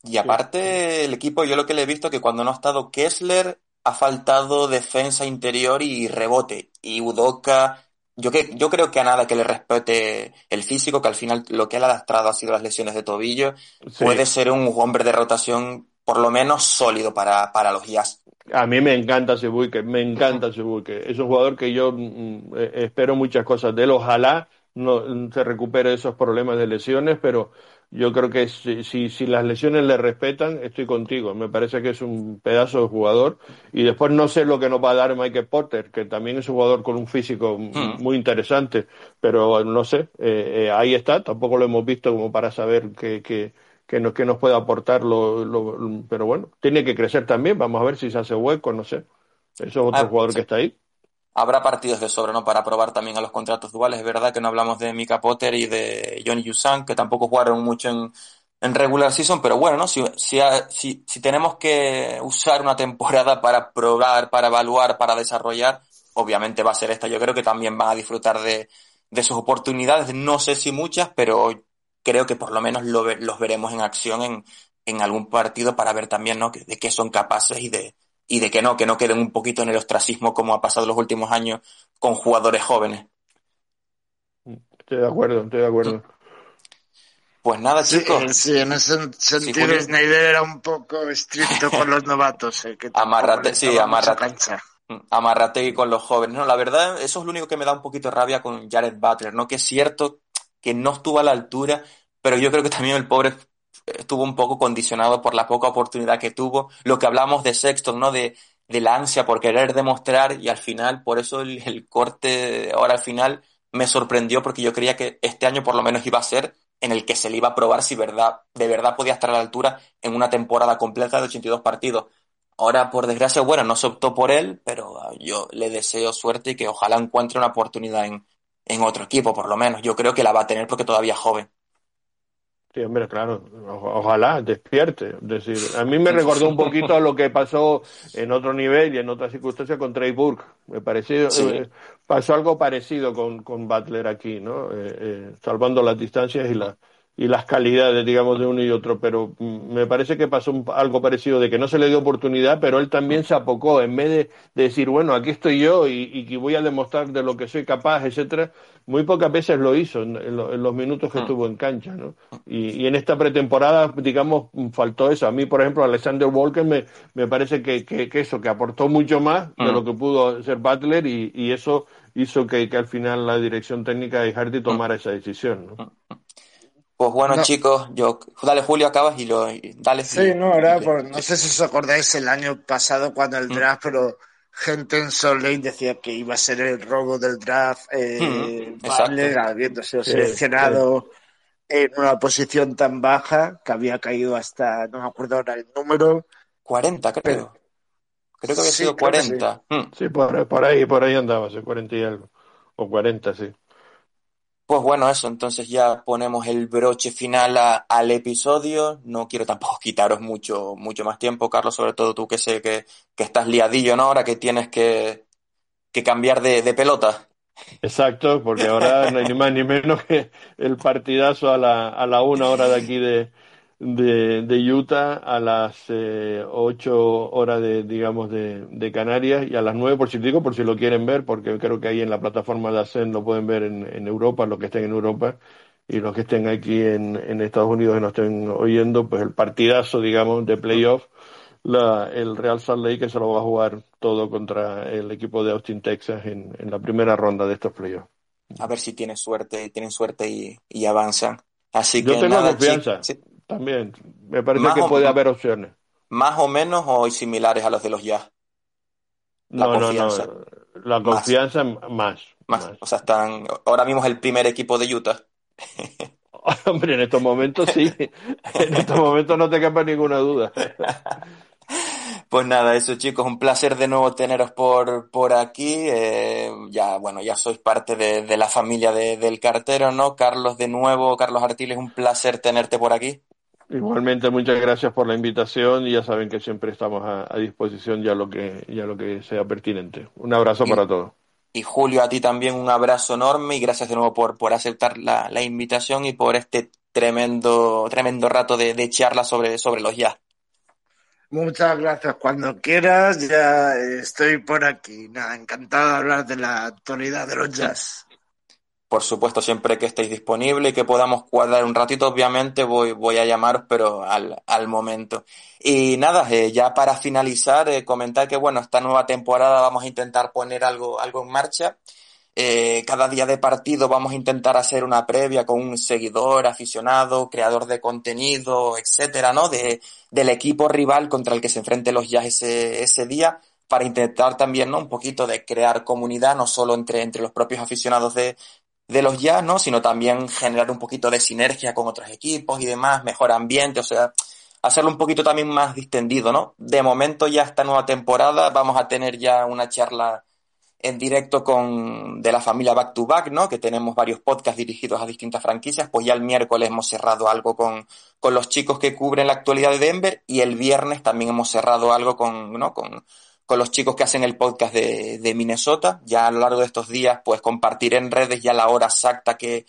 Y aparte, el equipo, yo lo que le he visto que cuando no ha estado Kessler, ha faltado defensa interior y rebote. Y Udoca, yo, que, yo creo que a nada que le respete el físico, que al final lo que le ha lastrado ha sido las lesiones de tobillo, puede ser un hombre de rotación por lo menos sólido para, para los Jazz. A mí me encanta Sebuike, me encanta Sebuike. Es un jugador que yo mm, mm, eh, espero muchas cosas de él. Ojalá no se recupere esos problemas de lesiones, pero yo creo que si, si, si, las lesiones le respetan, estoy contigo. Me parece que es un pedazo de jugador. Y después no sé lo que nos va a dar Michael Porter, que también es un jugador con un físico hmm. muy interesante, pero no sé, eh, eh, ahí está. Tampoco lo hemos visto como para saber que, que que nos, que nos puede aportar, lo, lo, pero bueno, tiene que crecer también, vamos a ver si se hace hueco, no sé. Eso es otro ah, jugador que está ahí. Habrá partidos de sobra, ¿no? Para probar también a los contratos duales. Es verdad que no hablamos de Mika Potter y de Johnny Yusan, que tampoco jugaron mucho en, en regular season, pero bueno, ¿no? Si, si, si, si tenemos que usar una temporada para probar, para evaluar, para desarrollar, obviamente va a ser esta. Yo creo que también van a disfrutar de, de sus oportunidades. No sé si muchas, pero creo que por lo menos lo, los veremos en acción en, en algún partido para ver también ¿no? de qué son capaces y de, y de que no, que no queden un poquito en el ostracismo como ha pasado los últimos años con jugadores jóvenes. Estoy de acuerdo, estoy de acuerdo. Pues nada, chicos. Sí, en ese sentido Snyder era un poco estricto con los novatos. Eh, que amarrate, sí, amarrate. Mm, amarrate con los jóvenes. No, la verdad, eso es lo único que me da un poquito de rabia con Jared Butler, ¿no? Que es cierto que no estuvo a la altura, pero yo creo que también el pobre estuvo un poco condicionado por la poca oportunidad que tuvo. Lo que hablamos de Sexton, ¿no? De de la ansia por querer demostrar y al final, por eso el, el corte ahora al final me sorprendió porque yo creía que este año por lo menos iba a ser en el que se le iba a probar si verdad, de verdad podía estar a la altura en una temporada completa de 82 partidos. Ahora, por desgracia, bueno, no se optó por él, pero yo le deseo suerte y que ojalá encuentre una oportunidad en, en otro equipo, por lo menos. Yo creo que la va a tener porque todavía es joven. Sí, hombre, claro, ojalá despierte. Es decir, a mí me recordó un poquito a lo que pasó en otro nivel y en otras circunstancias con Trey Burke. Me pareció, eh, pasó algo parecido con, con Butler aquí, ¿no? Eh, eh, salvando las distancias y la, y las calidades, digamos, de uno y otro, pero mm, me parece que pasó algo parecido de que no se le dio oportunidad, pero él también se apocó, en vez de, decir, bueno, aquí estoy yo y, que voy a demostrar de lo que soy capaz, etcétera, muy pocas veces lo hizo en, los minutos que ah. estuvo en cancha, ¿no? Y, en esta pretemporada, digamos, faltó eso. A mí, por ejemplo, Alexander Walker me, me parece que, que, eso, que aportó mucho más de lo ah. que pudo ser Butler y, y eso hizo que, que, al final la dirección técnica de Hardy tomara esa decisión, ¿no? Pues bueno, chicos, yo, dale Julio, acabas y lo, dale. Sí, no, era por, no sé si os acordáis el año pasado cuando el mm. draft, pero gente en Salt Lake decía que iba a ser el robo del draft, eh, mm, habiendo sido seleccionado en una posición tan baja que había caído hasta, no me acuerdo ahora el número. 40, creo. creo que había sido 40. Sí, mm. sí por, por, ahí, por ahí andaba, 40 y algo. O 40, sí. Pues bueno, eso, entonces ya ponemos el broche final al episodio. No quiero tampoco quitaros mucho, mucho más tiempo, Carlos, sobre todo tú que sé que, que estás liadillo, ¿no? Ahora que tienes que, que cambiar de, de pelota. Exacto, porque ahora no hay ni más ni menos que el partidazo a la, a la una hora de aquí de, de, de Utah a las eh, 8 horas de, digamos, de, de, Canarias y a las 9 por si digo, por si lo quieren ver, porque creo que ahí en la plataforma de ASEN lo pueden ver en, en Europa, los que estén en Europa y los que estén aquí en, en Estados Unidos y nos estén oyendo, pues el partidazo, digamos, de playoff, la, el Real Salt Lake que se lo va a jugar todo contra el equipo de Austin, Texas en, en la primera ronda de estos playoffs. A ver si tienen suerte, tienen suerte y, y avanzan. Así Yo que tengo confianza. También, me parece que puede haber opciones. ¿Más o menos o similares a los de los ya La no, confianza. no, no. La confianza más. más. O sea, están. Ahora mismo es el primer equipo de Utah. Hombre, en estos momentos sí. en estos momentos no te quepa ninguna duda. Pues nada, eso chicos, un placer de nuevo teneros por, por aquí. Eh, ya, bueno, ya sois parte de, de la familia de, del cartero, ¿no? Carlos, de nuevo, Carlos Artiles, un placer tenerte por aquí. Igualmente, muchas gracias por la invitación y ya saben que siempre estamos a, disposición ya lo que ya lo que sea pertinente. Un abrazo para todos. Y Julio, a ti también un abrazo enorme y gracias de nuevo por, por aceptar la, la invitación y por este tremendo, tremendo rato de, de charla sobre, sobre los ya. Muchas gracias. Cuando quieras, ya estoy por aquí. Nada, encantado de hablar de la actualidad de los jazz por supuesto, siempre que estéis disponibles y que podamos cuadrar un ratito, obviamente voy, voy a llamaros, pero al, al momento. Y nada, eh, ya para finalizar, eh, comentar que bueno, esta nueva temporada vamos a intentar poner algo, algo en marcha. Eh, cada día de partido vamos a intentar hacer una previa con un seguidor, aficionado, creador de contenido, etcétera, ¿no? De, del equipo rival contra el que se enfrenten los Jazz ese, ese día para intentar también, ¿no? Un poquito de crear comunidad, no solo entre, entre los propios aficionados de, de los ya, ¿no? Sino también generar un poquito de sinergia con otros equipos y demás, mejor ambiente, o sea, hacerlo un poquito también más distendido, ¿no? De momento ya esta nueva temporada vamos a tener ya una charla en directo con de la familia Back to Back, ¿no? Que tenemos varios podcasts dirigidos a distintas franquicias, pues ya el miércoles hemos cerrado algo con, con los chicos que cubren la actualidad de Denver y el viernes también hemos cerrado algo con, ¿no? Con, con los chicos que hacen el podcast de, de, Minnesota. Ya a lo largo de estos días, pues compartiré en redes ya la hora exacta que,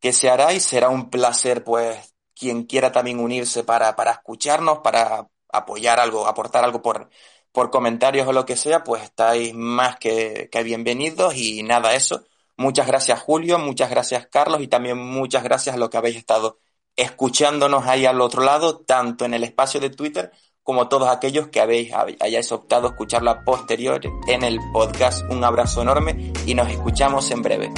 que se hará y será un placer, pues, quien quiera también unirse para, para escucharnos, para apoyar algo, aportar algo por, por comentarios o lo que sea, pues estáis más que, que bienvenidos y nada, eso. Muchas gracias Julio, muchas gracias Carlos y también muchas gracias a los que habéis estado escuchándonos ahí al otro lado, tanto en el espacio de Twitter como todos aquellos que habéis, hayáis optado a escucharla posterior en el podcast. Un abrazo enorme y nos escuchamos en breve.